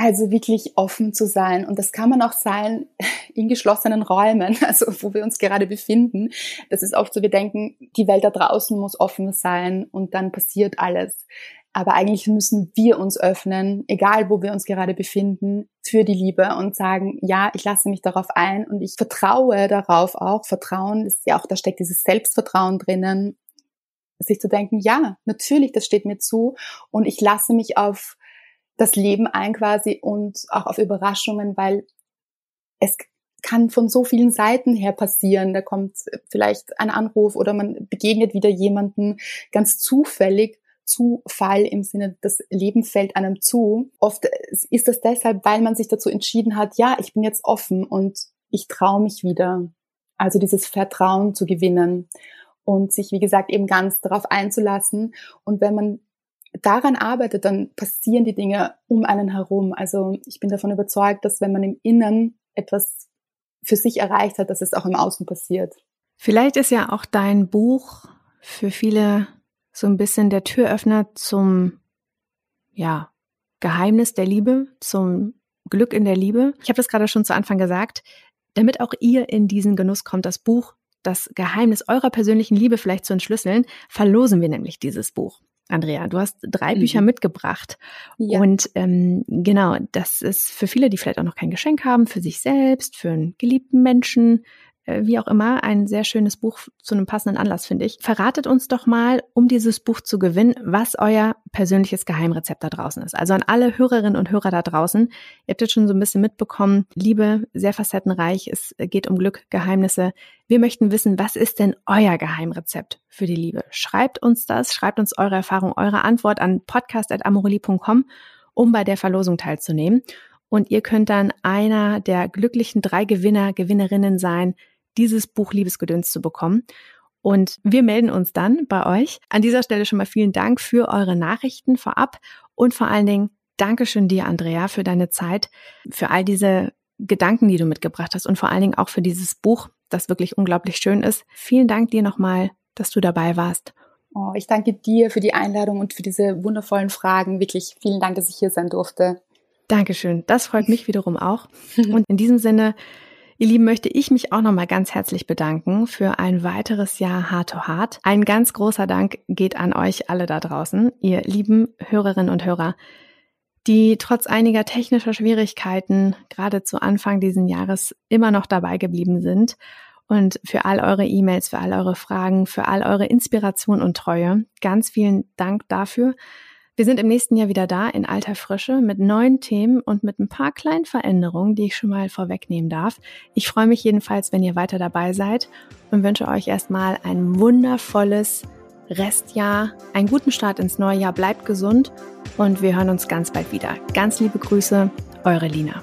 Also wirklich offen zu sein. Und das kann man auch sein in geschlossenen Räumen, also wo wir uns gerade befinden. Das ist oft so, wir denken, die Welt da draußen muss offen sein und dann passiert alles. Aber eigentlich müssen wir uns öffnen, egal wo wir uns gerade befinden, für die Liebe und sagen, ja, ich lasse mich darauf ein und ich vertraue darauf auch. Vertrauen ist ja auch, da steckt dieses Selbstvertrauen drinnen sich zu denken, ja, natürlich, das steht mir zu und ich lasse mich auf das Leben ein quasi und auch auf Überraschungen, weil es kann von so vielen Seiten her passieren. Da kommt vielleicht ein Anruf oder man begegnet wieder jemanden ganz zufällig. Zufall im Sinne, das Leben fällt einem zu. Oft ist das deshalb, weil man sich dazu entschieden hat, ja, ich bin jetzt offen und ich traue mich wieder. Also dieses Vertrauen zu gewinnen und sich, wie gesagt, eben ganz darauf einzulassen. Und wenn man daran arbeitet, dann passieren die Dinge um einen herum. Also ich bin davon überzeugt, dass wenn man im Innen etwas für sich erreicht hat, dass es auch im Außen passiert. Vielleicht ist ja auch dein Buch für viele so ein bisschen der Türöffner zum, ja, Geheimnis der Liebe, zum Glück in der Liebe. Ich habe das gerade schon zu Anfang gesagt. Damit auch ihr in diesen Genuss kommt, das Buch Das Geheimnis eurer persönlichen Liebe vielleicht zu entschlüsseln, verlosen wir nämlich dieses Buch. Andrea, du hast drei mhm. Bücher mitgebracht. Ja. Und ähm, genau, das ist für viele, die vielleicht auch noch kein Geschenk haben, für sich selbst, für einen geliebten Menschen, wie auch immer, ein sehr schönes Buch zu einem passenden Anlass, finde ich. Verratet uns doch mal, um dieses Buch zu gewinnen, was euer persönliches Geheimrezept da draußen ist. Also an alle Hörerinnen und Hörer da draußen. Ihr habt jetzt schon so ein bisschen mitbekommen, Liebe, sehr facettenreich, es geht um Glück, Geheimnisse. Wir möchten wissen, was ist denn euer Geheimrezept für die Liebe? Schreibt uns das, schreibt uns eure Erfahrung, eure Antwort an podcast.amorelli.com, um bei der Verlosung teilzunehmen. Und ihr könnt dann einer der glücklichen drei Gewinner, Gewinnerinnen sein, dieses Buch Liebesgedöns zu bekommen. Und wir melden uns dann bei euch. An dieser Stelle schon mal vielen Dank für eure Nachrichten vorab und vor allen Dingen Dankeschön dir, Andrea, für deine Zeit, für all diese Gedanken, die du mitgebracht hast und vor allen Dingen auch für dieses Buch, das wirklich unglaublich schön ist. Vielen Dank dir nochmal, dass du dabei warst. Oh, ich danke dir für die Einladung und für diese wundervollen Fragen. Wirklich vielen Dank, dass ich hier sein durfte. Dankeschön. Das freut mich wiederum auch. Und in diesem Sinne, Ihr Lieben, möchte ich mich auch nochmal ganz herzlich bedanken für ein weiteres Jahr Hard to Hard. Ein ganz großer Dank geht an euch alle da draußen, ihr lieben Hörerinnen und Hörer, die trotz einiger technischer Schwierigkeiten gerade zu Anfang diesen Jahres immer noch dabei geblieben sind. Und für all eure E-Mails, für all eure Fragen, für all eure Inspiration und Treue. Ganz vielen Dank dafür. Wir sind im nächsten Jahr wieder da in alter Frische mit neuen Themen und mit ein paar kleinen Veränderungen, die ich schon mal vorwegnehmen darf. Ich freue mich jedenfalls, wenn ihr weiter dabei seid und wünsche euch erstmal ein wundervolles Restjahr, einen guten Start ins neue Jahr, bleibt gesund und wir hören uns ganz bald wieder. Ganz liebe Grüße, eure Lina.